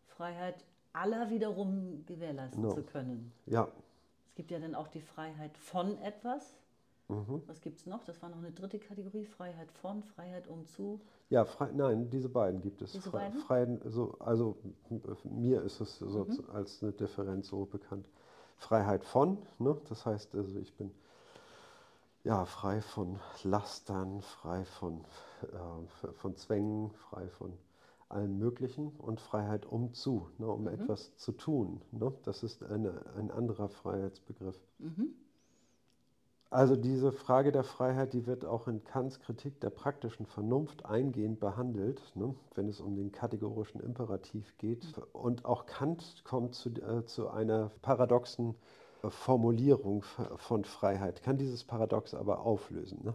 Freiheit aller wiederum gewährleisten Genau. zu können. ja, Es gibt ja dann auch die Freiheit von etwas. Mhm. Was gibt es noch? Das war noch eine dritte Kategorie. Freiheit von, Freiheit um zu. ja, frei, nein, diese beiden gibt es. Diese Frei- beiden? Freien, so, also mir ist es so Mhm. als eine Differenz so bekannt. Freiheit von, ne, das heißt, also ich bin ja frei von Lastern, frei von, äh, von Zwängen, frei von allem Möglichen und Freiheit um zu, ne, um etwas zu tun. Ne? Das ist eine, ein anderer Freiheitsbegriff. Also diese Frage der Freiheit, die wird auch in Kants Kritik der praktischen Vernunft eingehend behandelt, ne, wenn es um den kategorischen Imperativ geht. Und auch Kant kommt zu, äh, zu einer paradoxen äh, Formulierung von Freiheit, kann dieses Paradox aber auflösen. Ne?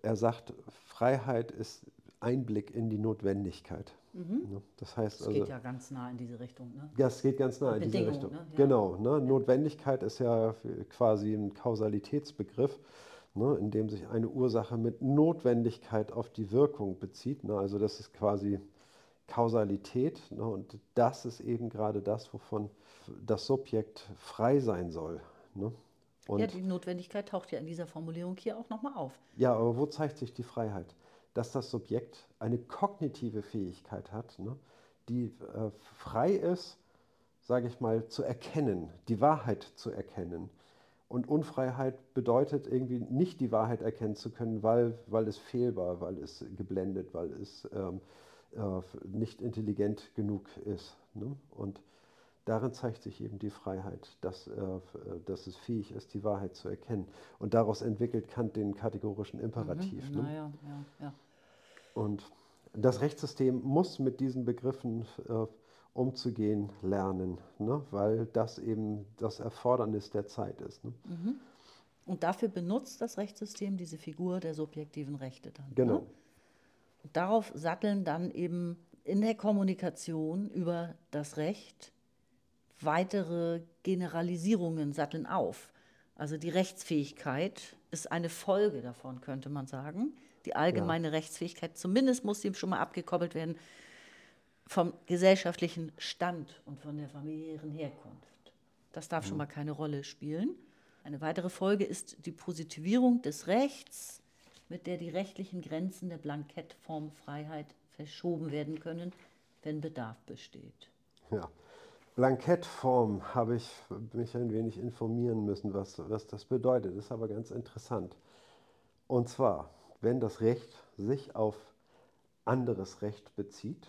Er sagt, Freiheit ist Einblick in die Notwendigkeit. Ne? Das heißt Das also, geht ja ganz nah in diese Richtung. Ne? ja, es geht ganz nah in diese Richtung. ne? Ja. Genau, ne? Notwendigkeit ist ja quasi ein Kausalitätsbegriff, ne? in dem sich eine Ursache mit Notwendigkeit auf die Wirkung bezieht. Ne? Also das ist quasi Kausalität ne? und das ist eben gerade das, wovon das Subjekt frei sein soll. Ne? Und ja, die Notwendigkeit taucht ja in dieser Formulierung hier auch nochmal auf. ja, aber wo zeigt sich die Freiheit? Dass das Subjekt eine kognitive Fähigkeit hat, ne, die äh, frei ist, sage ich mal, zu erkennen, die Wahrheit zu erkennen. Und Unfreiheit bedeutet irgendwie nicht die Wahrheit erkennen zu können, weil, weil es fehlbar, weil es geblendet, weil es ähm, äh, nicht intelligent genug ist. Ne? Und darin zeigt sich eben die Freiheit, dass, äh, dass es fähig ist, die Wahrheit zu erkennen. Und daraus entwickelt Kant den kategorischen Imperativ. Ne? Naja, ja, ja. Und das Rechtssystem muss mit diesen Begriffen äh, umzugehen lernen, ne? weil das eben das Erfordernis der Zeit ist. Ne? Und dafür benutzt das Rechtssystem diese Figur der subjektiven Rechte dann. Genau. Ne? Und darauf satteln dann eben in der Kommunikation über das Recht weitere Generalisierungen satteln auf. Also die Rechtsfähigkeit ist eine Folge davon, könnte man sagen. Die allgemeine Rechtsfähigkeit, zumindest muss sie schon mal abgekoppelt werden vom gesellschaftlichen Stand und von der familiären Herkunft. Das darf schon mal keine Rolle spielen. Eine weitere Folge ist die Positivierung des Rechts, mit der die rechtlichen Grenzen der Blankettform Freiheit verschoben werden können, wenn Bedarf besteht. Ja. Blankettform habe ich mich ein wenig informieren müssen, was, was das bedeutet. Ist aber ganz interessant. Und zwar, wenn das Recht sich auf anderes Recht bezieht,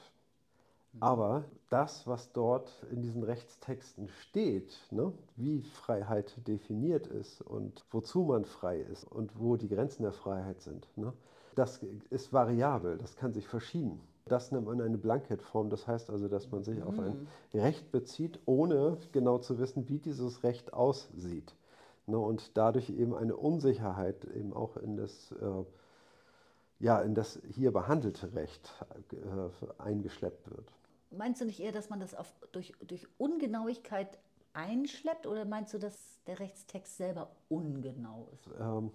aber das, was dort in diesen Rechtstexten steht, ne, wie Freiheit definiert ist und wozu man frei ist und wo die Grenzen der Freiheit sind, ne, das ist variabel, das kann sich verschieben. Das nennt man eine Blankettform, das heißt also, dass man sich auf ein Recht bezieht, ohne genau zu wissen, wie dieses Recht aussieht. Ne, und dadurch eben eine Unsicherheit eben auch in das, äh, ja, in das hier behandelte Recht äh, eingeschleppt wird. Meinst du nicht eher, dass man das auf, durch, durch Ungenauigkeit einschleppt oder meinst du, dass der Rechtstext selber ungenau ist? Ähm,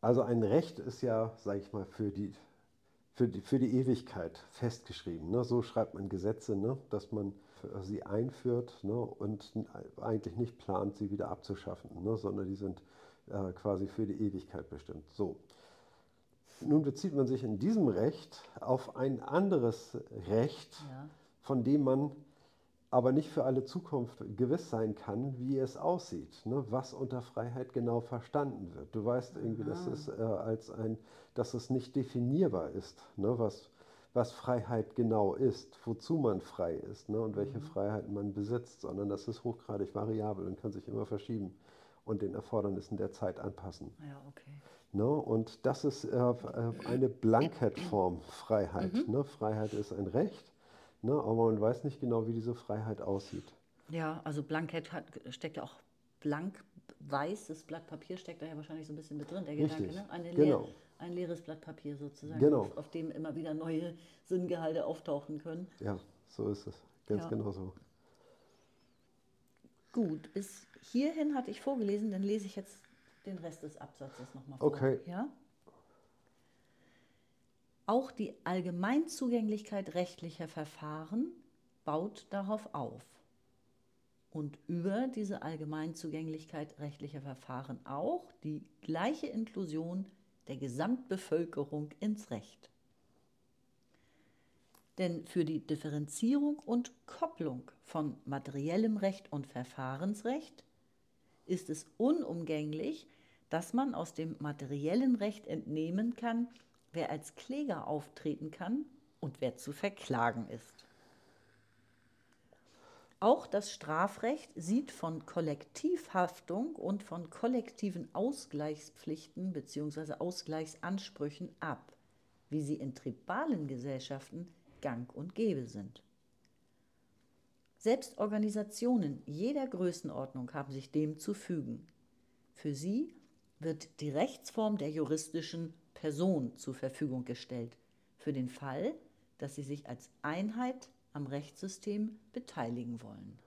also ein Recht ist ja, sage ich mal, für die, für, die, für die Ewigkeit festgeschrieben. Ne? So schreibt man Gesetze, ne? dass man sie einführt ne? und eigentlich nicht plant, sie wieder abzuschaffen, ne? sondern die sind äh, quasi für die Ewigkeit bestimmt. So. Nun bezieht man sich in diesem Recht auf ein anderes Recht, Ja. von dem man aber nicht für alle Zukunft gewiss sein kann, wie es aussieht, ne? was unter Freiheit genau verstanden wird. Du weißt irgendwie, dass es, äh, als ein, dass es nicht definierbar ist, ne? was, was Freiheit genau ist, wozu man frei ist ne? und welche Freiheiten man besitzt, sondern das ist hochgradig variabel und kann sich immer verschieben und den Erfordernissen der Zeit anpassen. Ja, okay. Ne? Und das ist äh, äh, eine Blankettform Freiheit. Ne? Freiheit ist ein Recht, ne? aber man weiß nicht genau, wie diese Freiheit aussieht. Ja, also Blankett hat, steckt ja auch blank, weißes Blatt Papier steckt da ja wahrscheinlich so ein bisschen mit drin, der Richtig, Gedanke, ne? Eine genau. leer, ein leeres Blatt Papier sozusagen, Genau. auf, auf dem immer wieder neue Sinngehalte auftauchen können. Ja, so ist es. Ganz Ja. genau so. Gut, bis hierhin hatte ich vorgelesen, dann lese ich jetzt den Rest des Absatzes nochmal vor. Okay. Ja? Auch die Allgemeinzugänglichkeit rechtlicher Verfahren baut darauf auf. Und über diese Allgemeinzugänglichkeit rechtlicher Verfahren auch die gleiche Inklusion der Gesamtbevölkerung ins Recht. Denn für die Differenzierung und Kopplung von materiellem Recht und Verfahrensrecht ist es unumgänglich, dass man aus dem materiellen Recht entnehmen kann, wer als Kläger auftreten kann und wer zu verklagen ist. Auch das Strafrecht sieht von Kollektivhaftung und von kollektiven Ausgleichspflichten bzw. Ausgleichsansprüchen ab, wie sie in tribalen Gesellschaften gang und gäbe sind. Selbst Organisationen jeder Größenordnung haben sich dem zu fügen. Für sie wird die Rechtsform der juristischen Person zur Verfügung gestellt, für den Fall, dass sie sich als Einheit am Rechtssystem beteiligen wollen.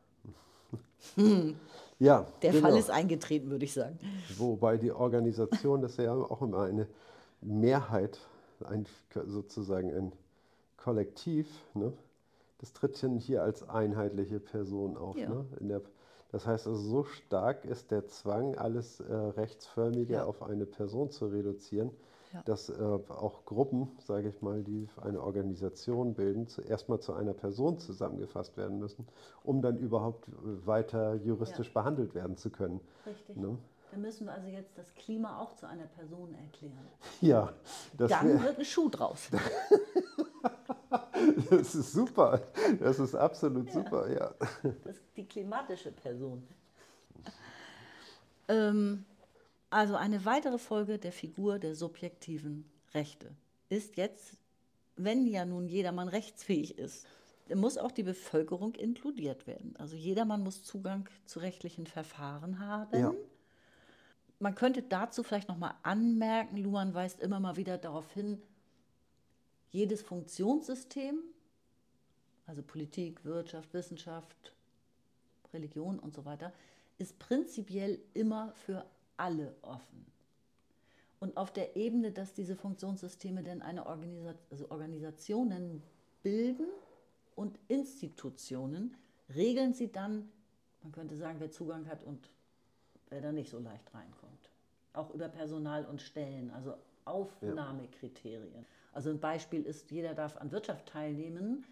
Ja, Der genau. Fall ist eingetreten, würde ich sagen. Wobei die Organisation, das ist ja auch immer eine Mehrheit, ein, sozusagen ein Kollektiv, ne? das tritt hier als einheitliche Person auf. Ja. Ne? Der, das heißt also, so stark ist der Zwang, alles äh, Rechtsförmige Ja. auf eine Person zu reduzieren, Ja. dass äh, auch Gruppen, sage ich mal, die eine Organisation bilden, zuerst mal zu einer Person zusammengefasst werden müssen, um dann überhaupt äh, weiter juristisch Ja. behandelt werden zu können. Richtig. Ne? Dann müssen wir also jetzt das Klima auch zu einer Person erklären. Ja, das, Dann wär, wird ein Schuh draus. das ist super. Das ist absolut super, ja. Das ist die klimatische Person. Ähm, also eine weitere Folge der Figur der subjektiven Rechte ist jetzt, wenn ja nun jedermann rechtsfähig ist, muss auch die Bevölkerung inkludiert werden. Also jedermann muss Zugang zu rechtlichen Verfahren haben. Ja. Man könnte dazu vielleicht nochmal anmerken, Luhmann weist immer mal wieder darauf hin, jedes Funktionssystem, also Politik, Wirtschaft, Wissenschaft, Religion und so weiter, ist prinzipiell immer für alle offen. Und auf der Ebene, dass diese Funktionssysteme denn eine Organisa also Organisationen bilden und Institutionen, regeln sie dann, man könnte sagen, wer Zugang hat und wer da nicht so leicht reinkommt. Auch über Personal und Stellen, also Aufnahmekriterien. Also ein Beispiel ist, jeder darf an Wirtschaft teilnehmen,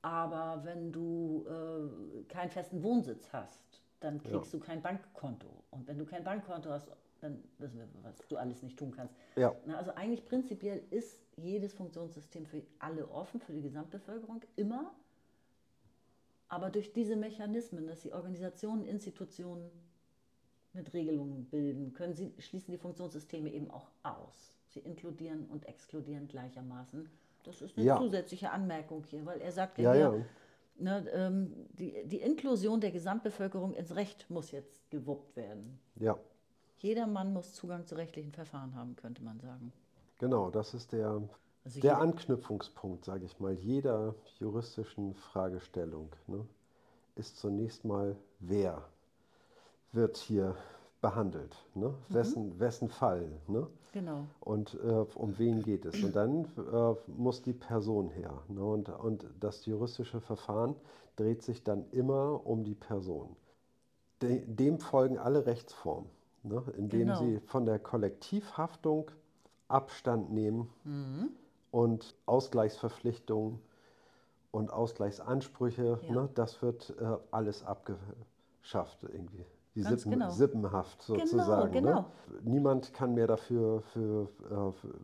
aber wenn du äh, keinen festen Wohnsitz hast, dann kriegst du kein Bankkonto. Und wenn du kein Bankkonto hast, dann wissen wir, was du alles nicht tun kannst. Ja. Na, also eigentlich prinzipiell ist jedes Funktionssystem für alle offen, für die Gesamtbevölkerung, immer. Aber durch diese Mechanismen, dass die Organisationen, Institutionen mit Regelungen bilden, können sie, schließen die Funktionssysteme eben auch aus. Sie inkludieren und exkludieren gleichermaßen. Das ist eine Ja. zusätzliche Anmerkung hier, weil er sagt ja, Ja, ja. Ne, ähm, die, die Inklusion der Gesamtbevölkerung ins Recht muss jetzt gewuppt werden. Ja, Jeder Mann muss Zugang zu rechtlichen Verfahren haben, könnte man sagen. genau. Das ist der, Also der Anknüpfungspunkt, sage ich mal, jeder juristischen Fragestellung. Ne, ist zunächst mal, wer wird hier behandelt? Ne? Wessen, wessen Fall? Ne? Genau. Und äh, um wen geht es? Und dann äh, muss die Person her. Ne? Und, und das juristische Verfahren dreht sich dann immer um die Person. De, dem folgen alle Rechtsformen, ne? indem Genau. sie von der Kollektivhaftung Abstand nehmen Mhm. und Ausgleichsverpflichtungen und Ausgleichsansprüche, Ja. ne? das wird äh, alles abgeschafft irgendwie. Die Sippen, genau. Sippenhaft Genau, sozusagen. genau. Ne? Niemand kann mehr dafür für, äh, für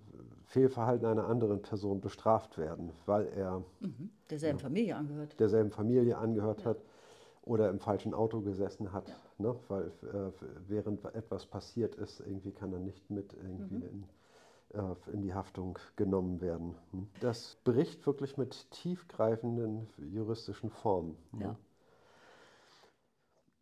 Fehlverhalten einer anderen Person bestraft werden, weil er Mhm. Derselben Familie angehört. derselben Familie angehört Ja. hat oder im falschen Auto gesessen hat. Ne? Weil äh, während etwas passiert ist, irgendwie kann er nicht mit irgendwie Mhm. in, äh, in die Haftung genommen werden. hm. Das bricht wirklich mit tiefgreifenden juristischen Formen. ne? Ja.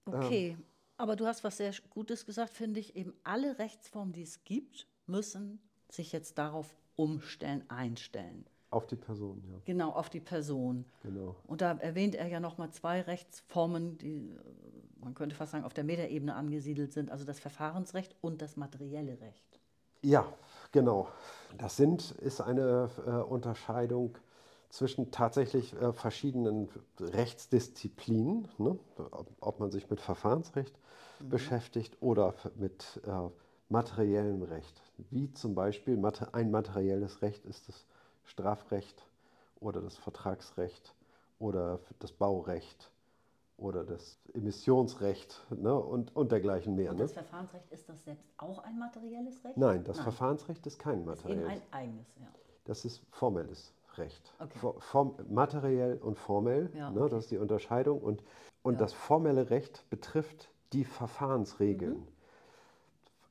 Okay, aber du hast was sehr Gutes gesagt, finde ich. Eben alle Rechtsformen, die es gibt, müssen sich jetzt darauf umstellen, einstellen. Auf die Person, ja, Genau, auf die Person. genau. Und da erwähnt er ja nochmal zwei Rechtsformen, die äh, man könnte fast sagen, auf der Metaebene angesiedelt sind, also das Verfahrensrecht und das materielle Recht. Ja, genau. Das sind, ist eine äh, Unterscheidung zwischen tatsächlich äh, verschiedenen Rechtsdisziplinen, ne? ob, man sich mit Verfahrensrecht mhm. beschäftigt oder mit äh, materiellem Recht. Wie zum Beispiel ein materielles Recht ist das Strafrecht oder das Vertragsrecht oder das Baurecht oder das Emissionsrecht ne, und, und dergleichen mehr. Und das ne? Verfahrensrecht, ist das selbst auch ein materielles Recht? Nein, das Nein. Verfahrensrecht ist kein materielles. Ist eben ein eigenes, ja. Das ist formelles Recht. Okay. Form, materiell und formell, ja, ne, okay. ne, das ist die Unterscheidung. Und, und ja. das formelle Recht betrifft die Verfahrensregeln. Mhm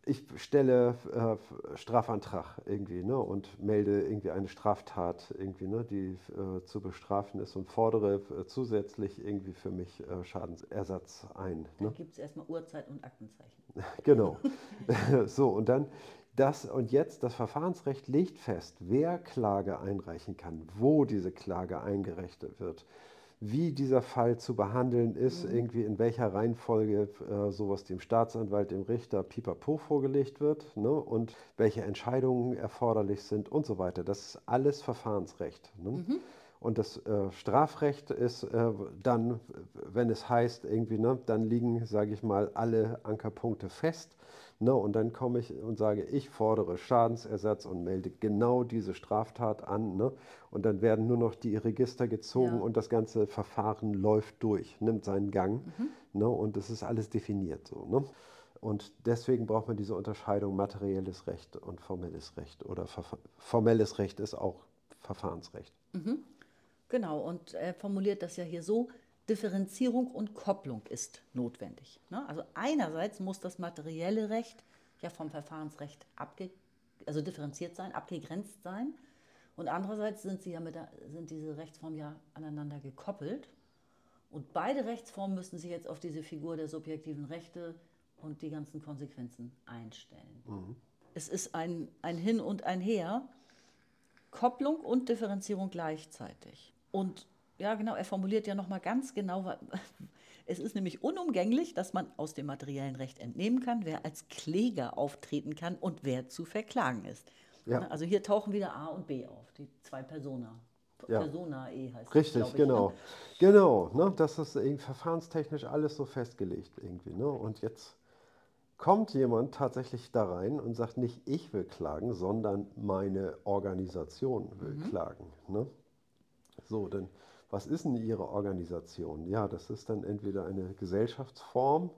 ich stelle äh, Strafantrag irgendwie ne, und melde irgendwie eine Straftat irgendwie, ne, die äh, zu bestrafen ist und fordere äh, zusätzlich irgendwie für mich äh, Schadensersatz ein. Ne? Da gibt es erstmal Uhrzeit und Aktenzeichen. genau. so, und dann das und jetzt das Verfahrensrecht legt fest, wer Klage einreichen kann, wo diese Klage eingerechnet wird wie dieser Fall zu behandeln ist, mhm. irgendwie in welcher Reihenfolge äh, sowas dem Staatsanwalt, dem Richter, pipapo vorgelegt wird ne, und welche Entscheidungen erforderlich sind und so weiter. Das ist alles Verfahrensrecht. Ne? Mhm. Und das äh, Strafrecht ist äh, dann, wenn es heißt, irgendwie, ne, dann liegen, sage ich mal, alle Ankerpunkte fest. Ne, und dann komme ich und sage, ich fordere Schadensersatz und melde genau diese Straftat an. Ne, und dann werden nur noch die Register gezogen ja. und das ganze Verfahren läuft durch, nimmt seinen Gang. Mhm. Ne, und es ist alles definiert so. Ne? Und deswegen braucht man diese Unterscheidung materielles Recht und formelles Recht. Oder formelles Recht ist auch Verfahrensrecht. Mhm. Genau, und er formuliert das ja hier so, Differenzierung und Kopplung ist notwendig. Ne? Also einerseits muss das materielle Recht ja vom Verfahrensrecht abge also differenziert sein, abgegrenzt sein. Und andererseits sind, sie ja mit der, sind diese Rechtsformen ja aneinander gekoppelt. Und beide Rechtsformen müssen sich jetzt auf diese Figur der subjektiven Rechte und die ganzen Konsequenzen einstellen. Mhm. Es ist ein, ein Hin und ein Her, Kopplung und Differenzierung gleichzeitig. Und ja, genau, er formuliert ja nochmal ganz genau, es ist nämlich unumgänglich, dass man aus dem materiellen Recht entnehmen kann, wer als Kläger auftreten kann und wer zu verklagen ist. Ja. Ne, also hier tauchen wieder A und B auf, die zwei Persona. Ja. Persona E heißt Richtig, das, genau. Ne? Genau, ne? das ist verfahrenstechnisch alles so festgelegt irgendwie. Ne? Und jetzt kommt jemand tatsächlich da rein und sagt nicht, ich will klagen, sondern meine Organisation will mhm. klagen. Ne? So, denn was ist denn Ihre Organisation? Ja, das ist dann entweder eine Gesellschaftsform,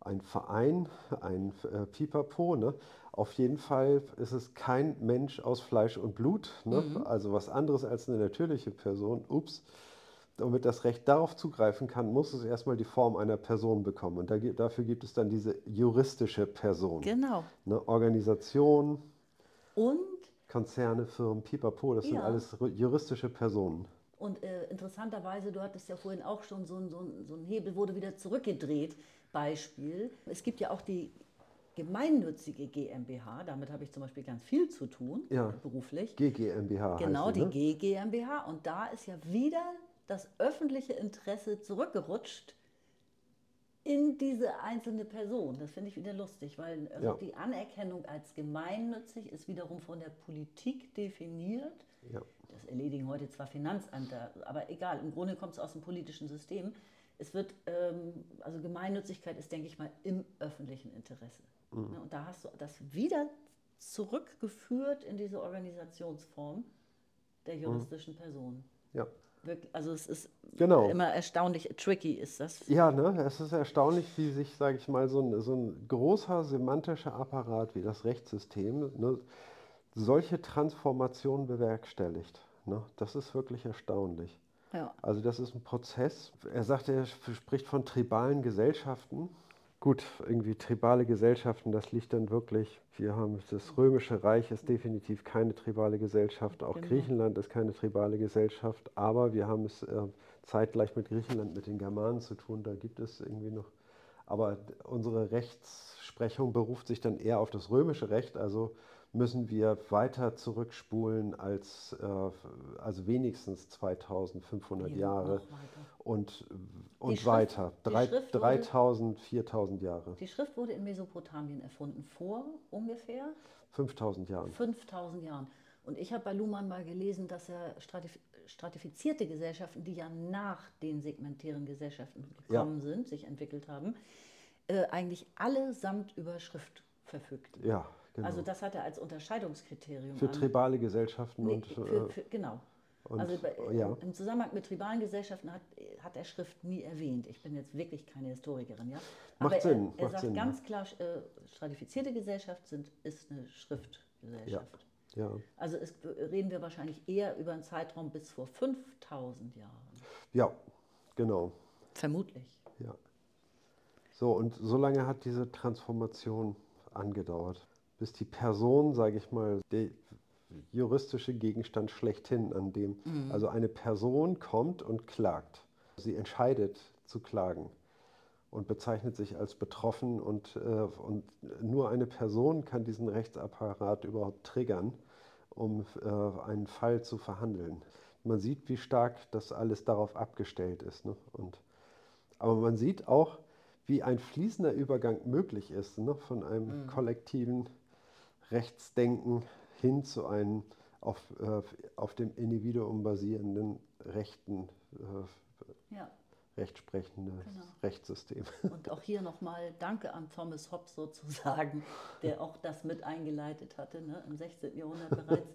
ein Verein, ein äh, Pipapo. Ne? Auf jeden Fall ist es kein Mensch aus Fleisch und Blut, ne? mhm. also was anderes als eine natürliche Person. Ups. Damit das Recht darauf zugreifen kann, muss es erstmal die Form einer Person bekommen. Und da, dafür gibt es dann diese juristische Person. Genau. Ne? Organisation. Und? Konzerne, Firmen, Pipapo, das ja. sind alles juristische Personen. Und äh, interessanterweise, du hattest ja vorhin auch schon so ein, so, ein, so ein Hebel, wurde wieder zurückgedreht. Beispiel. Es gibt ja auch die gemeinnützige GmbH, damit habe ich zum Beispiel ganz viel zu tun, ja. beruflich. GGMBH. Genau, die, ne? die GGMBH. Und da ist ja wieder das öffentliche Interesse zurückgerutscht in diese einzelne Person. Das finde ich wieder lustig, weil also ja. die Anerkennung als gemeinnützig ist wiederum von der Politik definiert. Ja. Das erledigen heute zwar Finanzämter, aber egal, im Grunde kommt es aus dem politischen System. Es wird, ähm, also Gemeinnützigkeit ist, denke ich mal, im öffentlichen Interesse. Mhm. Ne, und da hast du das wieder zurückgeführt in diese Organisationsform der mhm. juristischen Person. Ja. Also es ist genau. immer erstaunlich tricky ist das. Ja, ne? es ist erstaunlich, wie sich, sage ich mal, so ein, so ein großer semantischer Apparat wie das Rechtssystem ne, solche Transformationen bewerkstelligt. Ne? Das ist wirklich erstaunlich. Ja. Also das ist ein Prozess. Er sagt, er spricht von tribalen Gesellschaften. Gut, irgendwie tribale Gesellschaften, das liegt dann wirklich, wir haben das Römische Reich ist definitiv keine tribale Gesellschaft, auch genau. Griechenland ist keine tribale Gesellschaft, aber wir haben es äh, zeitgleich mit Griechenland, mit den Germanen zu tun, da gibt es irgendwie noch, aber unsere Rechtsprechung beruft sich dann eher auf das römische Recht, also müssen wir weiter zurückspulen als äh, also wenigstens 2500 ja, Jahre. Und und Schrift- weiter. Drei, Schrift wurde- 3000, 4000 Jahre. Die Schrift wurde in Mesopotamien erfunden vor ungefähr 5000 Jahren. 5000 Jahren. Und ich habe bei Luhmann mal gelesen, dass er stratif stratifizierte Gesellschaften, die ja nach den segmentären Gesellschaften gekommen sind, sich entwickelt haben, äh, eigentlich allesamt über Schrift verfügten. Ja, genau. Also das hat er als Unterscheidungskriterium Für an- tribale Gesellschaften Nee, und für, äh, für, genau. und- also bei, ja. im Zusammenhang mit tribalen Gesellschaften hat, hat er Schrift nie erwähnt. Ich bin jetzt wirklich keine Historikerin, ja. Macht Aber Sinn, er, er macht sagt Sinn, ja. ganz klar, äh, stratifizierte Gesellschaft sind, ist eine Schriftgesellschaft. ja. Also es, reden wir wahrscheinlich eher über einen Zeitraum bis vor 5000 Jahren. ja, genau. Vermutlich. Ja. So, und so lange hat diese Transformation angedauert, bis die Person, sage ich mal, der juristische Gegenstand schlechthin, an dem also eine Person kommt und klagt. Sie entscheidet zu klagen und bezeichnet sich als betroffen und, äh, und nur eine Person kann diesen Rechtsapparat überhaupt triggern, um äh, einen Fall zu verhandeln. Man sieht, wie stark das alles darauf abgestellt ist. Ne? Und, aber man sieht auch, wie ein fließender Übergang möglich ist, ne? von einem kollektiven Rechtsdenken hin zu einem auf, äh, auf dem Individuum basierenden Rechten, äh, Ja. rechtsprechende Genau. Rechtssystem. Und auch hier nochmal Danke an Thomas Hobbes sozusagen, der auch das mit eingeleitet hatte, ne, im 16. Jahrhundert bereits.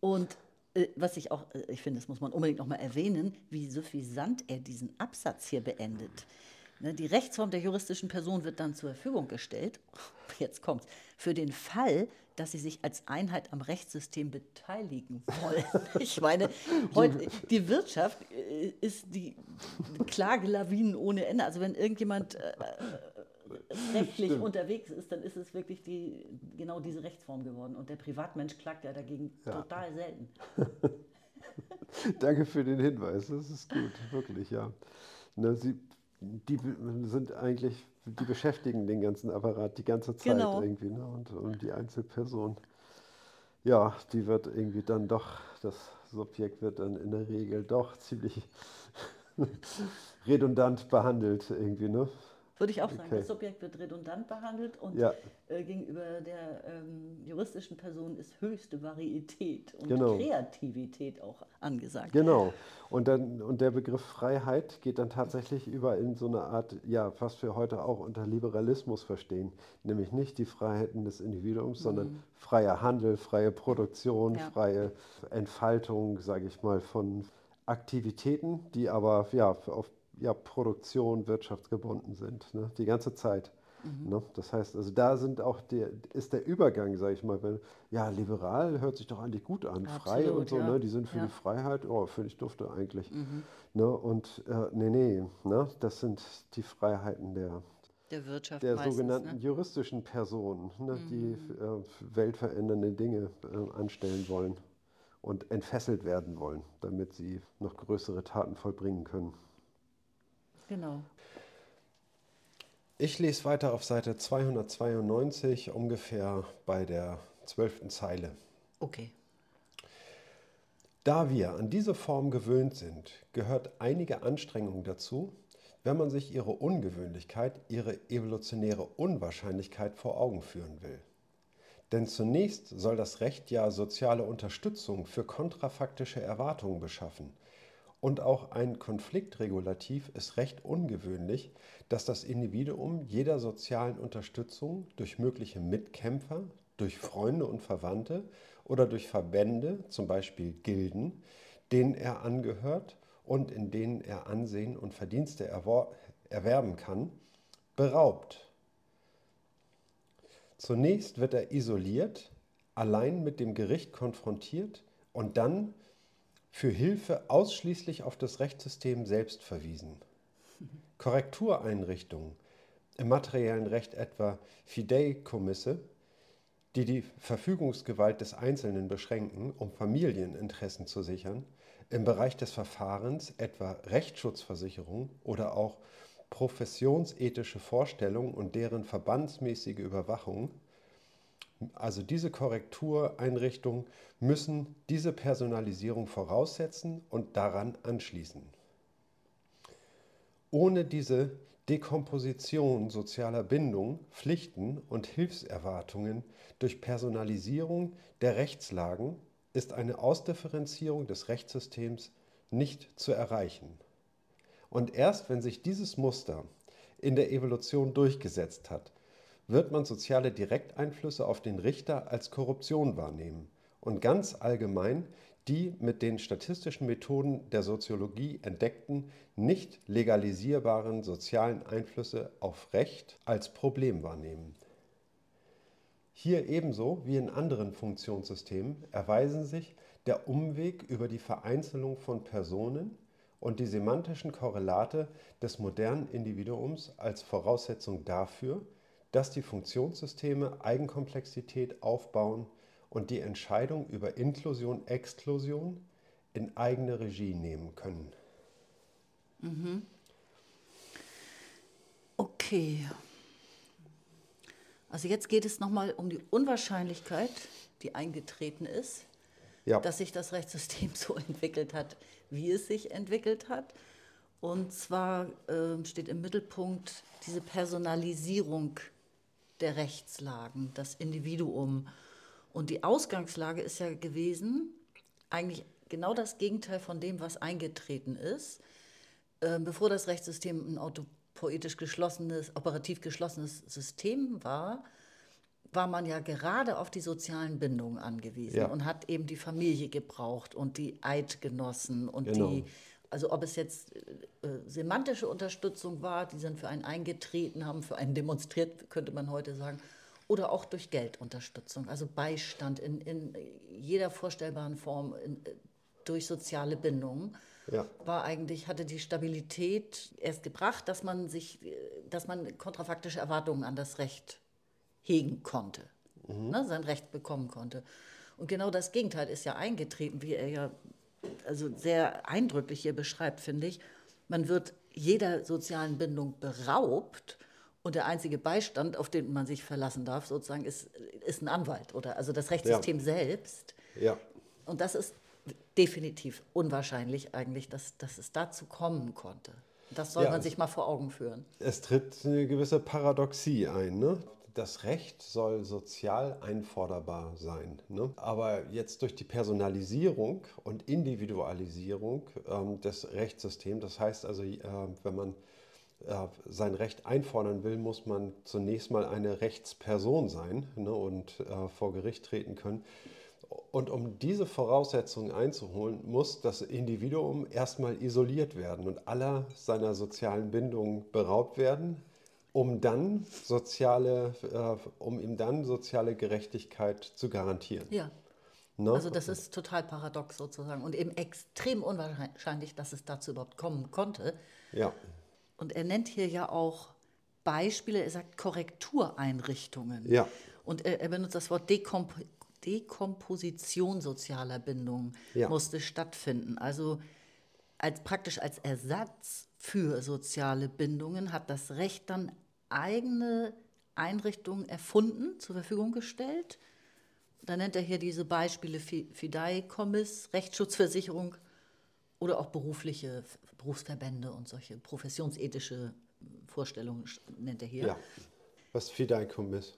Und äh, was ich auch, äh, ich finde, das muss man unbedingt nochmal erwähnen, wie suffisant er diesen Absatz hier beendet. Ne, die Rechtsform der juristischen Person wird dann zur Verfügung gestellt, jetzt kommt's, für den Fall, dass sie sich als Einheit am Rechtssystem beteiligen wollen. Ich meine, heute, die Wirtschaft äh, ist die Klagelawinen ohne Ende. Also wenn irgendjemand äh, rechtlich Stimmt. unterwegs ist, dann ist es wirklich die, genau diese Rechtsform geworden. Und der Privatmensch klagt ja dagegen Ja. total selten. Danke für den Hinweis, das ist gut, wirklich, ja. Na, sie, die sind eigentlich, die beschäftigen den ganzen Apparat die ganze Zeit Genau. irgendwie. Ne? Und, und die Einzelperson, ja, die wird irgendwie dann doch, das Subjekt wird dann in der Regel doch ziemlich redundant behandelt irgendwie, ne? Würde ich auch sagen, Okay. das Subjekt wird redundant behandelt und Ja. äh, gegenüber der ähm, juristischen Person ist höchste Varietät und Genau. Kreativität auch angesagt. Genau. Und, dann, und der Begriff Freiheit geht dann tatsächlich über in so eine Art, ja, was wir heute auch unter Liberalismus verstehen. Nämlich nicht die Freiheiten des Individuums, sondern freier Handel, freie Produktion, Ja. freie Entfaltung, sage ich mal, von Aktivitäten, die aber ja, auf ja, Produktion, wirtschaftsgebunden sind, ne? die ganze Zeit. Ne? Das heißt, also da sind auch der, ist der Übergang, sage ich mal, wenn, ja, liberal hört sich doch eigentlich gut an, frei Absolut, und so, ja. ne? die sind für Ja. die Freiheit, oh, finde ich dufte eigentlich. Mhm. Ne? Und äh, nee, nee, ne? das sind die Freiheiten der, Der Wirtschaft der meistens, sogenannten ne? juristischen Personen, ne? die äh, weltverändernde Dinge äh, anstellen wollen und entfesselt werden wollen, damit sie noch größere Taten vollbringen können. Genau. Ich lese weiter auf Seite 292, ungefähr bei der zwölften Zeile. Okay. Da wir an diese Form gewöhnt sind, gehört einige Anstrengung dazu, wenn man sich ihre Ungewöhnlichkeit, ihre evolutionäre Unwahrscheinlichkeit vor Augen führen will. Denn zunächst soll das Recht ja soziale Unterstützung für kontrafaktische Erwartungen beschaffen. Und auch ein Konfliktregulativ ist recht ungewöhnlich, dass das Individuum jeder sozialen Unterstützung durch mögliche Mitkämpfer, durch Freunde und Verwandte oder durch Verbände, zum Beispiel Gilden, denen er angehört und in denen er Ansehen und Verdienste erwerben kann, beraubt. Zunächst wird er isoliert, allein mit dem Gericht konfrontiert und dann für Hilfe ausschließlich auf das Rechtssystem selbst verwiesen. Korrektureinrichtungen, im materiellen Recht etwa Fideikommisse, die die Verfügungsgewalt des Einzelnen beschränken, um Familieninteressen zu sichern, im Bereich des Verfahrens etwa Rechtsschutzversicherung oder auch professionsethische Vorstellungen und deren verbandsmäßige Überwachung, also diese Korrektureinrichtungen müssen diese Personalisierung voraussetzen und daran anschließen. Ohne diese Dekomposition sozialer Bindungen, Pflichten und Hilfserwartungen durch Personalisierung der Rechtslagen ist eine Ausdifferenzierung des Rechtssystems nicht zu erreichen. Und erst wenn sich dieses Muster in der Evolution durchgesetzt hat, wird man soziale Direkteinflüsse auf den Richter als Korruption wahrnehmen und ganz allgemein die mit den statistischen Methoden der Soziologie entdeckten, nicht legalisierbaren sozialen Einflüsse auf Recht als Problem wahrnehmen. Hier ebenso wie in anderen Funktionssystemen erweisen sich der Umweg über die Vereinzelung von Personen und die semantischen Korrelate des modernen Individuums als Voraussetzung dafür, dass die Funktionssysteme Eigenkomplexität aufbauen und die Entscheidung über Inklusion, Exklusion in eigene Regie nehmen können. Mhm. Okay. Also jetzt geht es nochmal um die Unwahrscheinlichkeit, die eingetreten ist, ja. dass sich das Rechtssystem so entwickelt hat, wie es sich entwickelt hat. Und zwar äh, steht im Mittelpunkt diese Personalisierung der Rechtslagen, das Individuum. Und die Ausgangslage ist ja gewesen, eigentlich genau das Gegenteil von dem, was eingetreten ist. Äh, bevor das Rechtssystem ein autopoetisch geschlossenes, operativ geschlossenes System war, war man ja gerade auf die sozialen Bindungen angewiesen ja. und hat eben die Familie gebraucht und die Eidgenossen und genau. die also ob es jetzt äh, äh, semantische Unterstützung war, die sind für einen eingetreten, haben für einen demonstriert, könnte man heute sagen, oder auch durch Geldunterstützung, also Beistand in, in jeder vorstellbaren Form, in, äh, durch soziale Bindungen, ja. war eigentlich, hatte die Stabilität erst gebracht, dass man sich, äh, dass man kontrafaktische Erwartungen an das Recht hegen konnte, mhm. ne, sein Recht bekommen konnte. Und genau das Gegenteil ist ja eingetreten, wie er ja also sehr eindrücklich hier beschreibt, finde ich. Man wird jeder sozialen Bindung beraubt und der einzige Beistand, auf den man sich verlassen darf, sozusagen, ist, ist ein Anwalt oder also das Rechtssystem ja. selbst. Ja. Und das ist definitiv unwahrscheinlich eigentlich, dass, dass es dazu kommen konnte. Das soll ja, man sich mal vor Augen führen. Es tritt eine gewisse Paradoxie ein. Ne? Das Recht soll sozial einforderbar sein. Ne? Aber jetzt durch die Personalisierung und Individualisierung ähm, des Rechtssystems, das heißt also, äh, wenn man äh, sein Recht einfordern will, muss man zunächst mal eine Rechtsperson sein ne, und äh, vor Gericht treten können. Und um diese Voraussetzungen einzuholen, muss das Individuum erstmal isoliert werden und aller seiner sozialen Bindungen beraubt werden, um dann soziale, äh, um ihm dann soziale Gerechtigkeit zu garantieren. Ja. Ne? Also das ist total paradox sozusagen und eben extrem unwahrscheinlich, dass es dazu überhaupt kommen konnte. Ja. Und er nennt hier ja auch Beispiele, er sagt Korrektureinrichtungen. Ja. Und er, er benutzt das Wort Dekomp Dekomposition sozialer Bindungen ja. musste stattfinden. Also als praktisch als Ersatz für soziale Bindungen hat das Recht dann eigene Einrichtungen erfunden, zur Verfügung gestellt. Da nennt er hier diese Beispiele Fideikommiss, Rechtsschutzversicherung oder auch berufliche Berufsverbände und solche professionsethische Vorstellungen nennt er hier. Ja. Was Fideikommiss?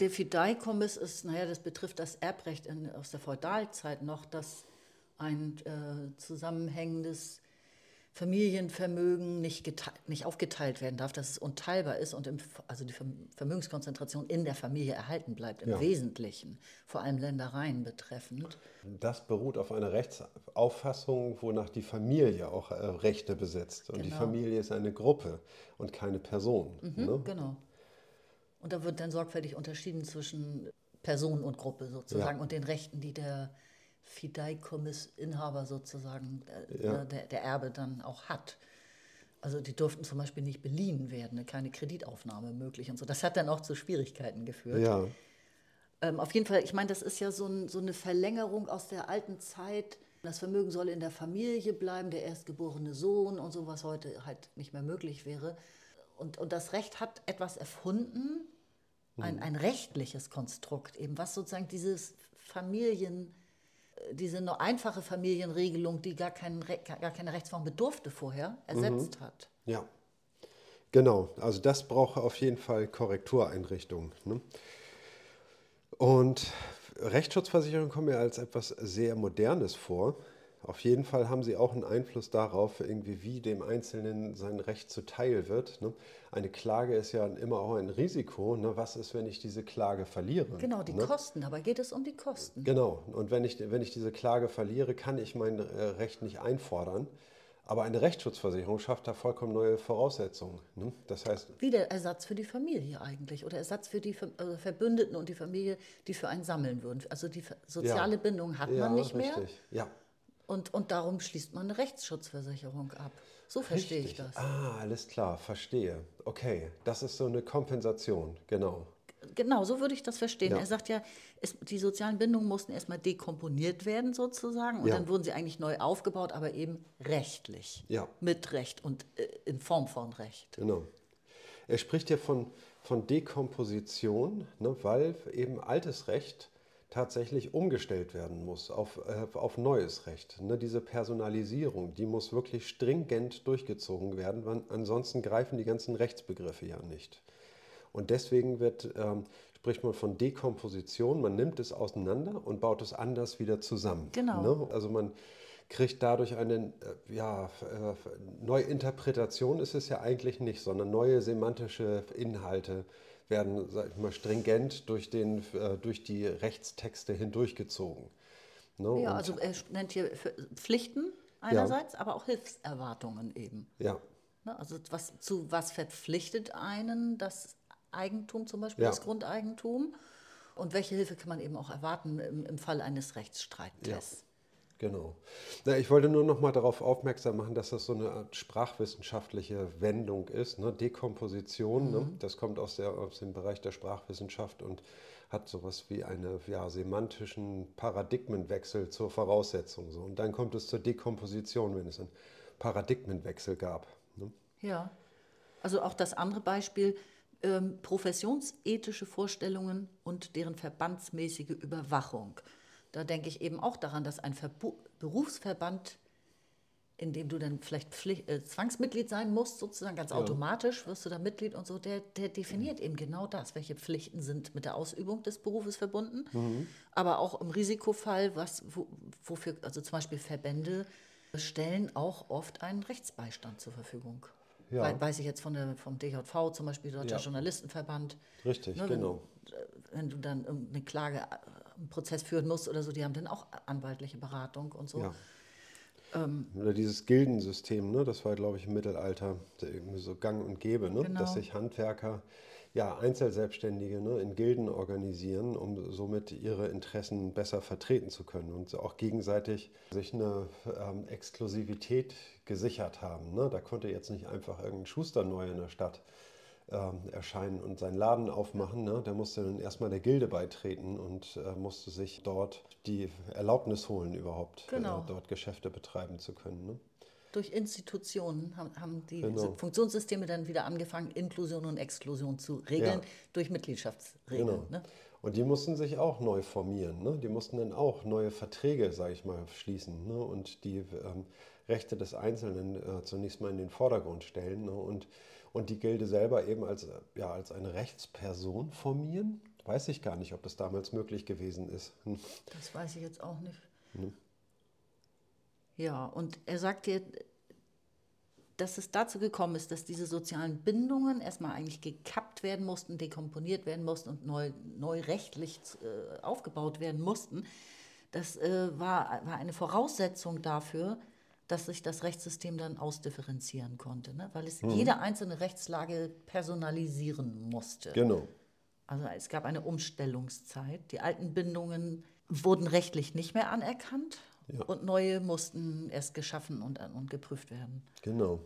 Der Fideikommiss ist, naja, das betrifft das Erbrecht in, aus der Feudalzeit noch, dass ein äh, zusammenhängendes Familienvermögen nicht, geteilt, nicht aufgeteilt werden darf, dass es unteilbar ist und im, also die Vermögenskonzentration in der Familie erhalten bleibt, im ja. Wesentlichen, vor allem Ländereien betreffend. Das beruht auf einer Rechtsauffassung, wonach die Familie auch äh, Rechte besitzt. Und genau. die Familie ist eine Gruppe und keine Person. Mhm, ne? Genau. Und da wird dann sorgfältig unterschieden zwischen Person und Gruppe sozusagen ja. und den Rechten, die der Fideikommissinhaber sozusagen, äh, ja. Ne, der, der, Erbe dann auch hat. Also die durften zum Beispiel nicht beliehen werden, ne, keine Kreditaufnahme möglich und so. Das hat dann auch zu Schwierigkeiten geführt. Ja. Ähm, auf jeden Fall, ich meine, das ist ja so, ein, so eine Verlängerung aus der alten Zeit. Das Vermögen soll in der Familie bleiben, der erstgeborene Sohn und so, was heute halt nicht mehr möglich wäre. Und, und das Recht hat etwas erfunden, ein, mhm. ein rechtliches Konstrukt eben, was sozusagen dieses Familien diese nur einfache Familienregelung, die gar, kein, gar keine Rechtsform bedurfte vorher, ersetzt mhm. hat. Ja, genau. Also das braucht auf jeden Fall Korrektureinrichtungen. Ne? Und Rechtsschutzversicherungen kommen mir als etwas sehr Modernes vor. Auf jeden Fall haben sie auch einen Einfluss darauf, irgendwie wie dem Einzelnen sein Recht zuteil wird. Ne? Eine Klage ist ja immer auch ein Risiko. Ne? Was ist, wenn ich diese Klage verliere? Genau, die ne? Kosten. Dabei geht es um die Kosten. Genau. Und wenn ich, wenn ich diese Klage verliere, kann ich mein äh, Recht nicht einfordern. Aber eine Rechtsschutzversicherung schafft da vollkommen neue Voraussetzungen. Ne? Das heißt. Wie der Ersatz für die Familie eigentlich oder Ersatz für die also Verbündeten und die Familie, die für einen sammeln würden. Also die soziale ja. Bindung hat ja, man nicht richtig. mehr. Ja. Und, und darum schließt man eine Rechtsschutzversicherung ab. So verstehe richtig. ich das. Ah, alles klar, verstehe. Okay, das ist so eine Kompensation, genau. Genau, so würde ich das verstehen. Ja. Er sagt ja, es, die sozialen Bindungen mussten erstmal dekomponiert werden sozusagen und ja. dann wurden sie eigentlich neu aufgebaut, aber eben rechtlich. Ja. Mit Recht und äh, in Form von Recht. Genau. Er spricht ja von, von Dekomposition, ne, weil eben altes Recht tatsächlich umgestellt werden muss auf, äh, auf neues Recht. Ne, diese Personalisierung, die muss wirklich stringent durchgezogen werden, weil ansonsten greifen die ganzen Rechtsbegriffe ja nicht. Und deswegen wird, ähm, spricht man von Dekomposition, man nimmt es auseinander und baut es anders wieder zusammen. Genau. Ne? Also man kriegt dadurch eine äh, ja, äh, Neuinterpretation ist es ja eigentlich nicht, sondern neue semantische Inhalte werden sag ich mal, stringent durch, den, äh, durch die Rechtstexte hindurchgezogen. Ne? Ja, also er nennt hier Pflichten einerseits, ja. aber auch Hilfserwartungen eben. Ja. Ne? Also was, zu was verpflichtet einen das Eigentum, zum Beispiel ja. das Grundeigentum. Und welche Hilfe kann man eben auch erwarten im, im Fall eines Rechtsstreites? Ja. Genau. Na, ich wollte nur noch mal darauf aufmerksam machen, dass das so eine Art sprachwissenschaftliche Wendung ist. Ne? Dekomposition, ne? mhm. ne? das kommt aus, der, aus dem Bereich der Sprachwissenschaft und hat sowas wie einen ja, semantischen Paradigmenwechsel zur Voraussetzung. So. Und dann kommt es zur Dekomposition, wenn es einen Paradigmenwechsel gab. Ne? Ja, also auch das andere Beispiel, ähm, professionsethische Vorstellungen und deren verbandsmäßige Überwachung. Da denke ich eben auch daran, dass ein Verbu Berufsverband, in dem du dann vielleicht Pflicht, äh, Zwangsmitglied sein musst, sozusagen ganz ja. automatisch wirst du da Mitglied und so, der, der definiert mhm. eben genau das, welche Pflichten sind mit der Ausübung des Berufes verbunden, mhm. aber auch im Risikofall, was, wo, wofür, also zum Beispiel Verbände stellen auch oft einen Rechtsbeistand zur Verfügung. Ja. Weiß ich jetzt von der, vom DJV, zum Beispiel Deutscher ja. Journalistenverband. Richtig, ne, genau. Wenn, äh, wenn, du dann eine Klage, äh, einen Prozess führen musst oder so, die haben dann auch anwaltliche Beratung und so. Ja. Ähm, oder dieses Gildensystem, ne? das war, glaube ich, im Mittelalter so gang und gäbe, ne? Genau. dass sich Handwerker ja, Einzelselbstständige ne, in Gilden organisieren, um somit ihre Interessen besser vertreten zu können und auch gegenseitig sich eine ähm, Exklusivität gesichert haben. Ne? Da konnte jetzt nicht einfach irgendein Schuster neu in der Stadt ähm, erscheinen und seinen Laden aufmachen. Ne? Der musste dann erstmal der Gilde beitreten und äh, musste sich dort die Erlaubnis holen, überhaupt äh, genau. äh, dort Geschäfte betreiben zu können. Ne? durch Institutionen haben, haben die genau. Funktionssysteme dann wieder angefangen, Inklusion und Exklusion zu regeln, ja. durch Mitgliedschaftsregeln. Genau. Ne? Und die mussten sich auch neu formieren. Ne? Die mussten dann auch neue Verträge, sage ich mal, schließen ne? und die ähm, Rechte des Einzelnen äh, zunächst mal in den Vordergrund stellen ne? und, und die Gilde selber eben als, ja, als eine Rechtsperson formieren. Weiß ich gar nicht, ob das damals möglich gewesen ist. Hm. Das weiß ich jetzt auch nicht. Hm. Ja, und er sagt dir, dass es dazu gekommen ist, dass diese sozialen Bindungen erstmal eigentlich gekappt werden mussten, dekomponiert werden mussten und neu, neu rechtlich äh, aufgebaut werden mussten. Das äh, war, war eine Voraussetzung dafür, dass sich das Rechtssystem dann ausdifferenzieren konnte, ne? weil es mhm. jede einzelne Rechtslage personalisieren musste. Genau. Also es gab eine Umstellungszeit. Die alten Bindungen wurden rechtlich nicht mehr anerkannt ja. Und neue mussten erst geschaffen und, und geprüft werden. Genau.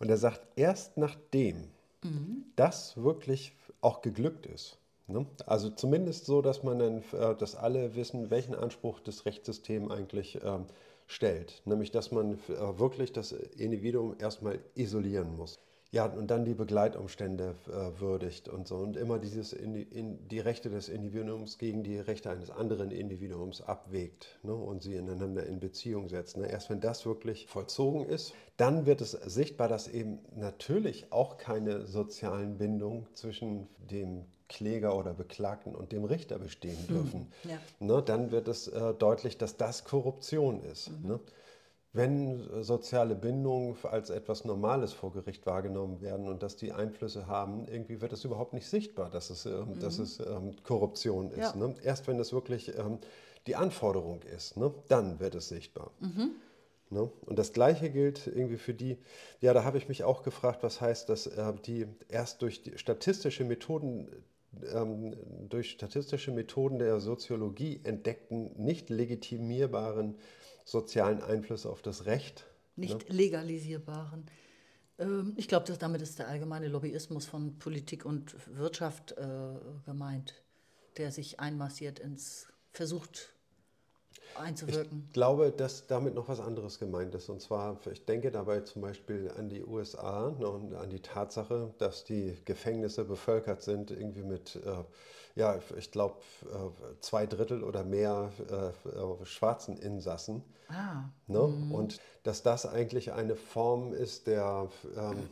Und er sagt, erst nachdem mhm. das wirklich auch geglückt ist, ne? also zumindest so, dass man dann, äh, dass alle wissen, welchen Anspruch das Rechtssystem eigentlich ähm, stellt, nämlich dass man äh, wirklich das Individuum erstmal isolieren muss. ja, und dann die Begleitumstände äh, würdigt und so. Und immer dieses in die, in die, Rechte des Individuums gegen die Rechte eines anderen Individuums abwägt ne, und sie ineinander in Beziehung setzt. Ne. Erst wenn das wirklich vollzogen ist, dann wird es sichtbar, dass eben natürlich auch keine sozialen Bindungen zwischen dem Kläger oder Beklagten und dem Richter bestehen hm, dürfen. Ja. ne, dann wird es äh, deutlich, dass das Korruption ist. Mhm. Ne? wenn soziale Bindungen als etwas Normales vor Gericht wahrgenommen werden und dass die Einflüsse haben, irgendwie wird es überhaupt nicht sichtbar, dass es, äh, mhm. dass es ähm, Korruption ist. Ja. Ne? Erst wenn es wirklich ähm, die Anforderung ist, ne? dann wird es sichtbar. Mhm. Ne? Und das Gleiche gilt irgendwie für die, ja, da habe ich mich auch gefragt, was heißt das, äh, die erst durch die statistische Methoden ähm, durch statistische Methoden der Soziologie entdeckten, nicht legitimierbaren sozialen Einflüsse auf das Recht. Nicht ne? legalisierbaren. Ähm, ich glaube, damit ist der allgemeine Lobbyismus von Politik und Wirtschaft äh, gemeint, der sich einmassiert ins, versucht einzuwirken. Ich glaube, dass damit noch was anderes gemeint ist. Und zwar, ich denke dabei zum Beispiel an die USA und an die Tatsache, dass die Gefängnisse bevölkert sind, irgendwie mit, äh, ja, ich glaube, äh, zwei Drittel oder mehr äh, schwarzen Insassen. Ah. Ne? Mhm. Und dass das eigentlich eine Form ist der, ähm,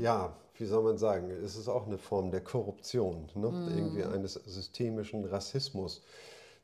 ja, wie soll man sagen, es ist auch eine Form der Korruption, ne? Mhm. irgendwie eines systemischen Rassismus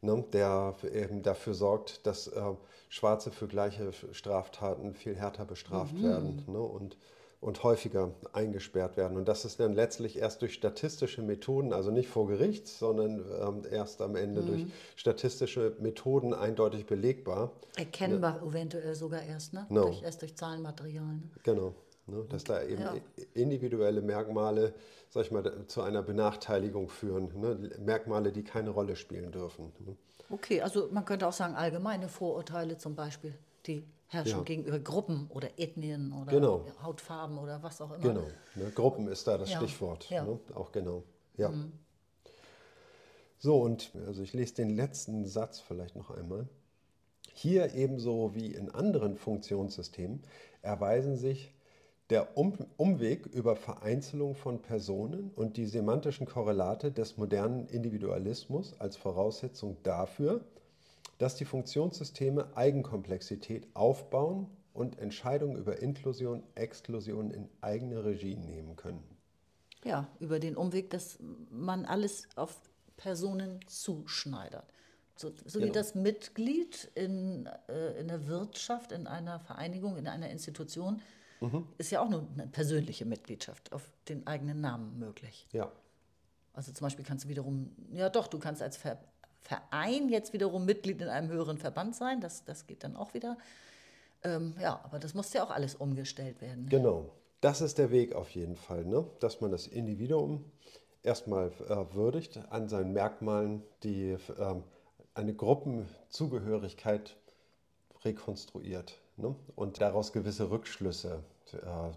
ne, der eben dafür sorgt, dass äh, Schwarze für gleiche Straftaten viel härter bestraft mhm. werden ne, und, und häufiger eingesperrt werden. Und das ist dann letztlich erst durch statistische Methoden, also nicht vor Gericht, sondern ähm, erst am Ende mhm. durch statistische Methoden eindeutig belegbar. Erkennbar ne? eventuell sogar erst, ne? No. durch, erst durch Zahlenmaterial. Ne? Genau. Ne, dass da eben ja. individuelle Merkmale, sag ich mal, zu einer Benachteiligung führen. Ne, Merkmale, die keine Rolle spielen dürfen. Ne. Okay, also man könnte auch sagen, allgemeine Vorurteile zum Beispiel, die herrschen ja. gegenüber Gruppen oder Ethnien oder genau. Hautfarben oder was auch immer. Genau, ne, Gruppen ist da das ja. Stichwort. Ne, auch genau. Ja. Mhm. So, und also ich lese den letzten Satz vielleicht noch einmal. Hier ebenso wie in anderen Funktionssystemen erweisen sich der um Umweg über Vereinzelung von Personen und die semantischen Korrelate des modernen Individualismus als Voraussetzung dafür, dass die Funktionssysteme Eigenkomplexität aufbauen und Entscheidungen über Inklusion, Exklusion in eigene Regie nehmen können. Ja, über den Umweg, dass man alles auf Personen zuschneidert. So, so genau. wie das Mitglied in, äh, in der Wirtschaft, in einer Vereinigung, in einer Institution mhm. ist ja auch nur eine persönliche Mitgliedschaft auf den eigenen Namen möglich. Ja. Also zum Beispiel kannst du wiederum, ja doch, du kannst als Ver Verein jetzt wiederum Mitglied in einem höheren Verband sein, das, das geht dann auch wieder. Ähm, ja, aber das muss ja auch alles umgestellt werden. Genau, das ist der Weg auf jeden Fall, ne? dass man das Individuum erstmal äh, würdigt an seinen Merkmalen, die ähm, eine Gruppenzugehörigkeit rekonstruiert ne? und daraus gewisse Rückschlüsse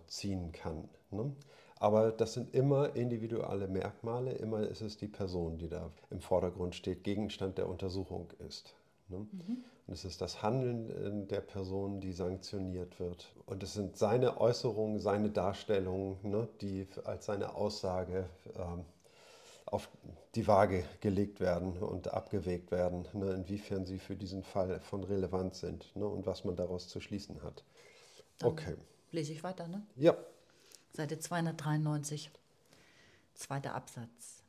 ziehen kann. Ne? Aber das sind immer individuelle Merkmale, immer ist es die Person, die da im Vordergrund steht, Gegenstand der Untersuchung ist. Ne? Mhm. Und es ist das Handeln äh, der Person, die sanktioniert wird. Und es sind seine Äußerungen, seine Darstellungen, ne, die als seine Aussage ähm, auf die Waage gelegt werden und abgewägt werden, ne, inwiefern sie für diesen Fall von Relevanz sind ne, und was man daraus zu schließen hat. Okay. Lese ich weiter, ne? Ja. Seite 293, zweiter Absatz.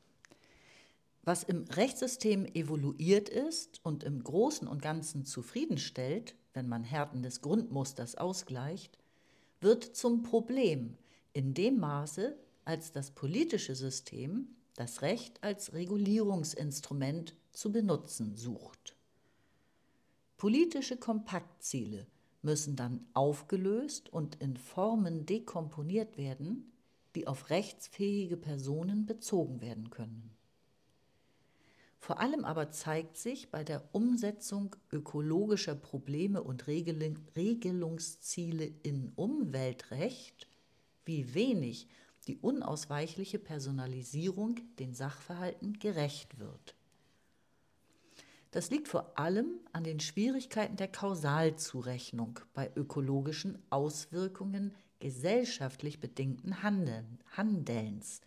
Was im Rechtssystem evoluiert ist und im Großen und Ganzen zufriedenstellt, wenn man Härten des Grundmusters ausgleicht, wird zum Problem in dem Maße, als das politische System das Recht als Regulierungsinstrument zu benutzen sucht. Politische Kompaktziele müssen dann aufgelöst und in Formen dekomponiert werden, die auf rechtsfähige Personen bezogen werden können. Vor allem aber zeigt sich bei der Umsetzung ökologischer Probleme und Regelungsziele in Umweltrecht, wie wenig die unausweichliche Personalisierung den Sachverhalten gerecht wird. Das liegt vor allem an den Schwierigkeiten der Kausalzurechnung bei ökologischen Auswirkungen gesellschaftlich bedingten Handeln, Handelns,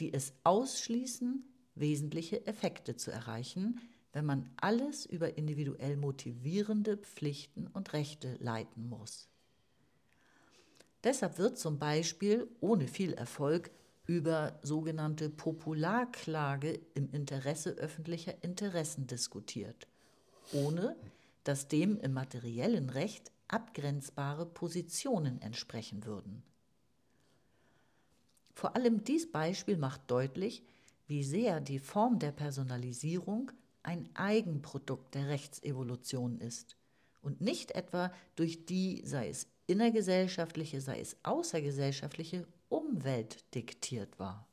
die es ausschließen, wesentliche Effekte zu erreichen, wenn man alles über individuell motivierende Pflichten und Rechte leiten muss. Deshalb wird zum Beispiel ohne viel Erfolg über sogenannte Popularklage im Interesse öffentlicher Interessen diskutiert, ohne dass dem im materiellen Recht abgrenzbare Positionen entsprechen würden. Vor allem dies Beispiel macht deutlich, wie sehr die Form der Personalisierung ein Eigenprodukt der Rechtsevolution ist und nicht etwa durch die, sei es innergesellschaftliche, sei es außergesellschaftliche Umwelt diktiert war.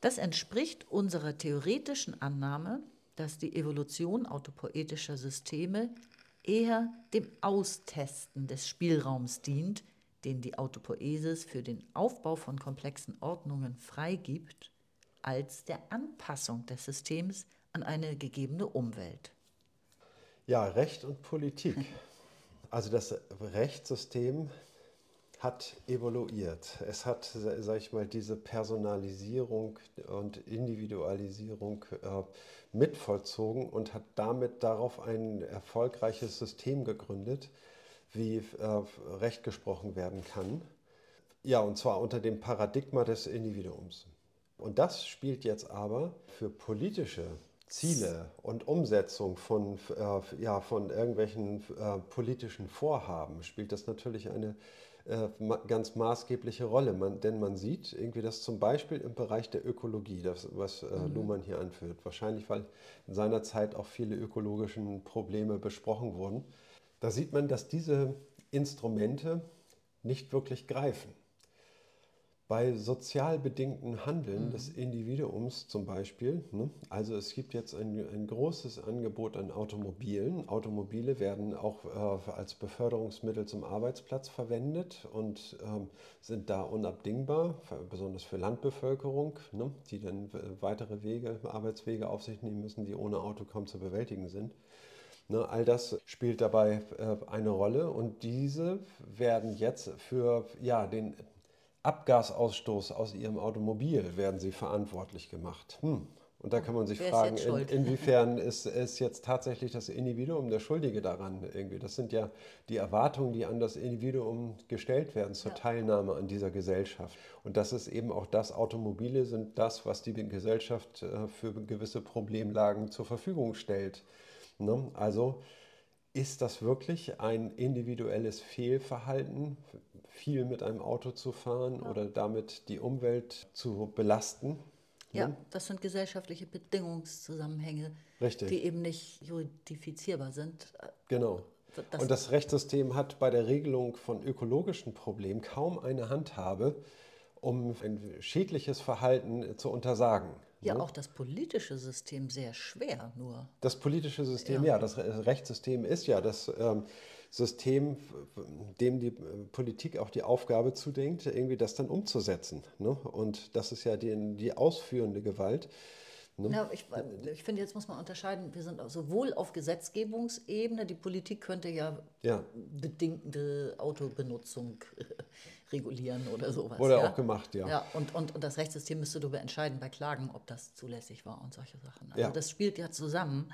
Das entspricht unserer theoretischen Annahme, dass die Evolution autopoetischer Systeme eher dem Austesten des Spielraums dient, den die Autopoesis für den Aufbau von komplexen Ordnungen freigibt, als der Anpassung des Systems an eine gegebene Umwelt. Ja, Recht und Politik. Also das Rechtssystem hat evoluiert. Es hat, sage ich mal, diese Personalisierung und Individualisierung äh, mitvollzogen und hat damit darauf ein erfolgreiches System gegründet, wie äh, Recht gesprochen werden kann. Ja, und zwar unter dem Paradigma des Individuums. Und das spielt jetzt aber für politische Ziele und Umsetzung von, äh, ja, von irgendwelchen äh, politischen Vorhaben, spielt das natürlich eine äh, ganz maßgebliche Rolle. Man, denn man sieht irgendwie das zum Beispiel im Bereich der Ökologie, das, was äh, mhm. Luhmann hier anführt. Wahrscheinlich, weil in seiner Zeit auch viele ökologische Probleme besprochen wurden. Da sieht man, dass diese Instrumente nicht wirklich greifen. Bei sozial bedingten Handeln mhm. des Individuums zum Beispiel, ne, also es gibt jetzt ein, ein großes Angebot an Automobilen. Automobile werden auch äh, als Beförderungsmittel zum Arbeitsplatz verwendet und ähm, sind da unabdingbar, besonders für Landbevölkerung, ne, die dann weitere Wege, Arbeitswege auf sich nehmen müssen, die ohne Auto kaum zu bewältigen sind. Ne, all das spielt dabei äh, eine Rolle und diese werden jetzt für ja, den Abgasausstoß aus ihrem Automobil werden sie verantwortlich gemacht. Hm. Und da kann man sich Wer fragen, in, inwiefern ist, ist jetzt tatsächlich das Individuum der Schuldige daran irgendwie. Das sind ja die Erwartungen, die an das Individuum gestellt werden zur ja. Teilnahme an dieser Gesellschaft. Und das ist eben auch das, Automobile sind das, was die Gesellschaft äh, für gewisse Problemlagen zur Verfügung stellt. Ne? Also ist das wirklich ein individuelles Fehlverhalten viel mit einem Auto zu fahren ja. oder damit die Umwelt zu belasten. Ja, ne? das sind gesellschaftliche Bedingungszusammenhänge, Richtig. die eben nicht juridifizierbar sind. Genau. Das Und das Rechtssystem hat bei der Regelung von ökologischen Problemen kaum eine Handhabe, um ein schädliches Verhalten zu untersagen. Ja, ne? auch das politische System sehr schwer nur. Das politische System, ja, ja das Rechtssystem ist ja das ähm, System, dem die Politik auch die Aufgabe zudenkt, irgendwie das dann umzusetzen. Ne? Und das ist ja die, die ausführende Gewalt. Ne? Ja, ich, ich, finde, jetzt muss man unterscheiden, wir sind sowohl auf Gesetzgebungsebene, die Politik könnte ja, ja. bedingte Autobenutzung regulieren oder sowas. Wurde ja? auch gemacht, ja. ja und, und, und das Rechtssystem müsste darüber entscheiden bei Klagen, ob das zulässig war und solche Sachen. Also ja. das spielt ja zusammen.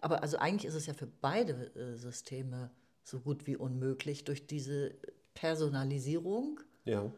Aber also eigentlich ist es ja für beide äh, Systeme so gut wie unmöglich, durch diese Personalisierung ja.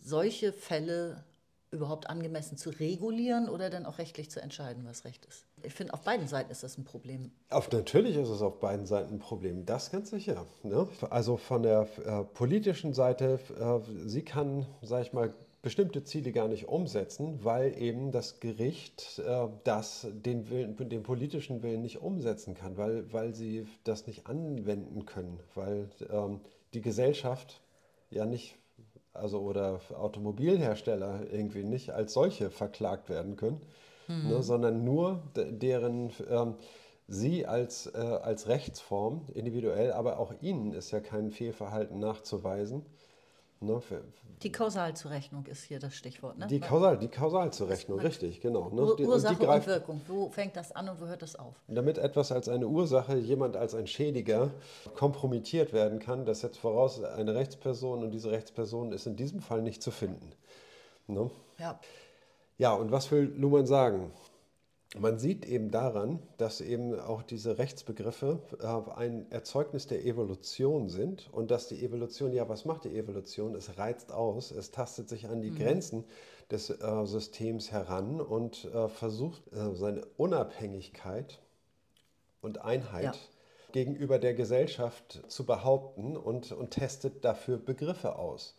solche Fälle überhaupt angemessen zu regulieren oder dann auch rechtlich zu entscheiden, was Recht ist. Ich finde, auf beiden Seiten ist das ein Problem. Auf, natürlich ist es auf beiden Seiten ein Problem, das ganz sicher. Ne? Also von der äh, politischen Seite, äh, sie kann, sage ich mal, bestimmte Ziele gar nicht umsetzen, weil eben das Gericht äh, das, den, Willen, den politischen Willen nicht umsetzen kann, weil, weil sie das nicht anwenden können, weil ähm, die Gesellschaft ja nicht, also oder Automobilhersteller irgendwie nicht als solche verklagt werden können, mhm. ne, sondern nur deren ähm, Sie als, äh, als Rechtsform individuell, aber auch Ihnen ist ja kein Fehlverhalten nachzuweisen. Ne? Die Kausalzurechnung ist hier das Stichwort. Ne? Die, Kausal, die Kausalzurechnung, richtig, genau. Ne? Ur Ursache und greift, und Wirkung. Wo fängt das an und wo hört das auf? Damit etwas als eine Ursache, jemand als ein Schädiger kompromittiert werden kann, das setzt voraus eine Rechtsperson und diese Rechtsperson ist in diesem Fall nicht zu finden. Ne? Ja. Ja, und was will Luhmann sagen? Man sieht eben daran, dass eben auch diese Rechtsbegriffe äh, ein Erzeugnis der Evolution sind und dass die Evolution, ja, was macht die Evolution? Es reizt aus, es tastet sich an die Grenzen des äh, Systems heran und äh, versucht äh, seine Unabhängigkeit und Einheit Ja. gegenüber der Gesellschaft zu behaupten und, und testet dafür Begriffe aus.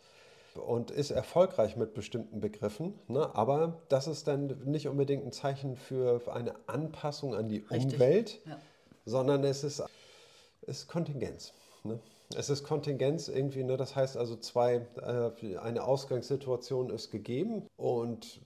Und ist erfolgreich mit bestimmten Begriffen, ne? aber das ist dann nicht unbedingt ein Zeichen für eine Anpassung an die Richtig. Umwelt, Ja. sondern es ist, ist Kontingenz. Ne? Es ist Kontingenz irgendwie, ne? das heißt also zwei, äh, eine Ausgangssituation ist gegeben und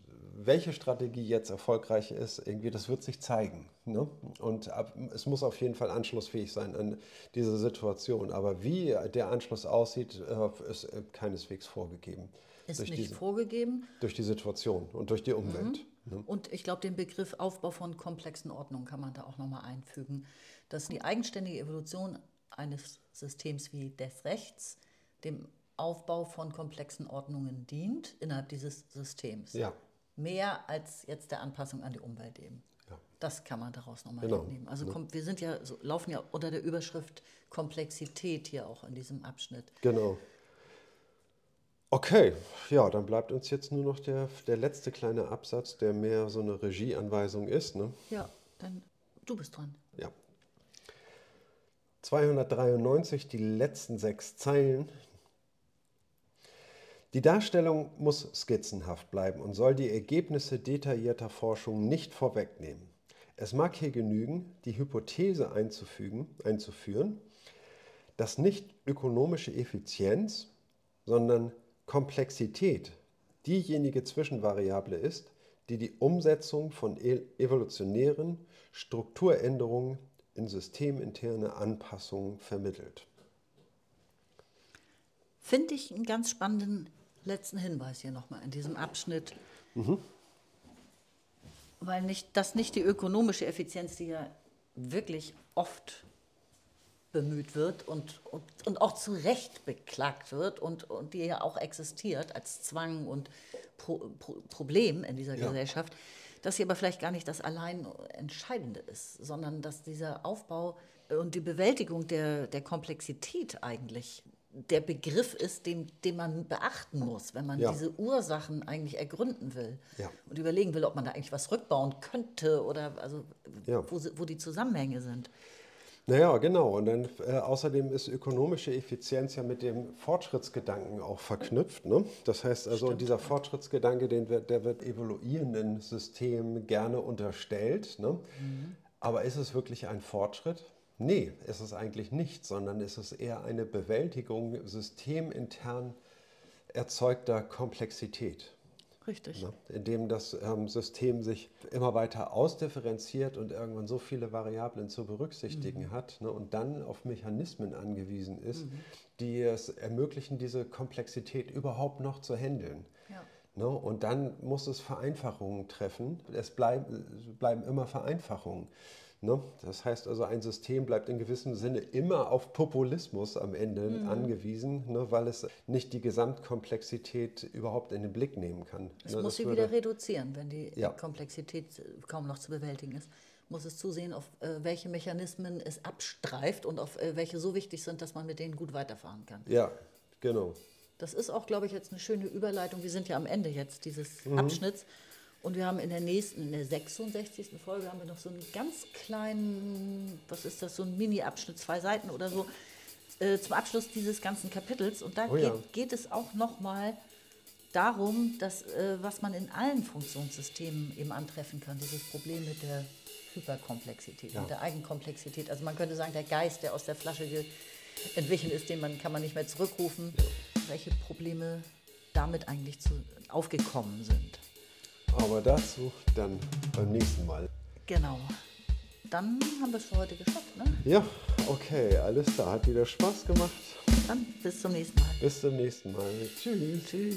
welche Strategie jetzt erfolgreich ist, irgendwie, das wird sich zeigen. Ne? Und ab, es muss auf jeden Fall anschlussfähig sein an diese Situation. Aber wie der Anschluss aussieht, äh, ist äh, keineswegs vorgegeben. Ist durch, nicht diese, vorgegeben. durch die Situation und durch die Umwelt. Ne? Und ich glaube, den Begriff Aufbau von komplexen Ordnungen kann man da auch nochmal einfügen. Dass die eigenständige Evolution eines Systems wie des Rechts dem Aufbau von komplexen Ordnungen dient innerhalb dieses Systems. Ja, Mehr als jetzt der Anpassung an die Umwelt eben. Ja. Das kann man daraus nochmal Genau. entnehmen. Also kom- wir sind ja so, laufen ja unter der Überschrift Komplexität hier auch in diesem Abschnitt. genau. Okay, ja, dann bleibt uns jetzt nur noch der, der letzte kleine Absatz, der mehr so eine Regieanweisung ist. Ne? Ja, dann du bist dran. Ja. 293, die letzten sechs Zeilen. Die Darstellung muss skizzenhaft bleiben und soll die Ergebnisse detaillierter Forschung nicht vorwegnehmen. Es mag hier genügen, die Hypothese einzuführen, dass nicht ökonomische Effizienz, sondern Komplexität diejenige Zwischenvariable ist, die die Umsetzung von e- evolutionären Strukturänderungen in systeminterne Anpassungen vermittelt. Finde ich einen ganz spannenden letzten Hinweis hier nochmal in diesem Abschnitt. Weil nicht, das nicht die ökonomische Effizienz, die ja wirklich oft bemüht wird und, und, und auch zu Recht beklagt wird und, und die ja auch existiert als Zwang und Pro, Pro, Problem in dieser Ja. Gesellschaft, dass sie aber vielleicht gar nicht das allein Entscheidende ist, sondern dass dieser Aufbau und die Bewältigung der, der Komplexität eigentlich der Begriff ist, den, den man beachten muss, wenn man Ja. diese Ursachen eigentlich ergründen will Ja. und überlegen will, ob man da eigentlich was rückbauen könnte oder also Ja. wo, wo die Zusammenhänge sind. Naja, genau. Und dann äh, außerdem ist ökonomische Effizienz ja mit dem Fortschrittsgedanken auch verknüpft. Ne? Das heißt also, dieser Fortschrittsgedanke, den wird, der wird evoluierenden Systemen gerne unterstellt. Ne? Aber ist es wirklich ein Fortschritt? Nee, ist es eigentlich nicht, sondern ist es eher eine Bewältigung systemintern erzeugter Komplexität. Richtig. Ne? Indem das ähm, System sich immer weiter ausdifferenziert und irgendwann so viele Variablen zu berücksichtigen hat ne? und dann auf Mechanismen angewiesen ist, die es ermöglichen, diese Komplexität überhaupt noch zu handeln. Ja. Ne? Und dann muss es Vereinfachungen treffen. Es bleib, bleiben immer Vereinfachungen. Ne? Das heißt also, ein System bleibt in gewissem Sinne immer auf Populismus am Ende angewiesen, ne? weil es nicht die Gesamtkomplexität überhaupt in den Blick nehmen kann. Es ne? muss Das sie würde- wieder reduzieren, wenn die Ja. Komplexität äh, kaum noch zu bewältigen ist. Muss es zusehen, auf äh, welche Mechanismen es abstreift und auf äh, welche so wichtig sind, dass man mit denen gut weiterfahren kann. Ja, genau. Das ist auch, glaube ich, jetzt eine schöne Überleitung. Wir sind ja am Ende jetzt dieses Mhm. Abschnitts. Und wir haben in der nächsten, in der 66. Folge, haben wir noch so einen ganz kleinen, was ist das, so ein Mini-Abschnitt, zwei Seiten oder so, äh, zum Abschluss dieses ganzen Kapitels. Und da Oh ja. geht, geht es auch nochmal darum, dass, äh, was man in allen Funktionssystemen eben antreffen kann, dieses Problem mit der Hyperkomplexität, Ja. mit der Eigenkomplexität. Also man könnte sagen, der Geist, der aus der Flasche entwichen ist, den man, kann man nicht mehr zurückrufen. Welche Probleme damit eigentlich zu, aufgekommen sind. Aber dazu dann beim nächsten Mal. Genau. Dann haben wir es für heute geschafft. Ne? Ja, okay, alles klar. Hat wieder Spaß gemacht. Dann bis zum nächsten Mal. Bis zum nächsten Mal. Tschüss. Tschüss.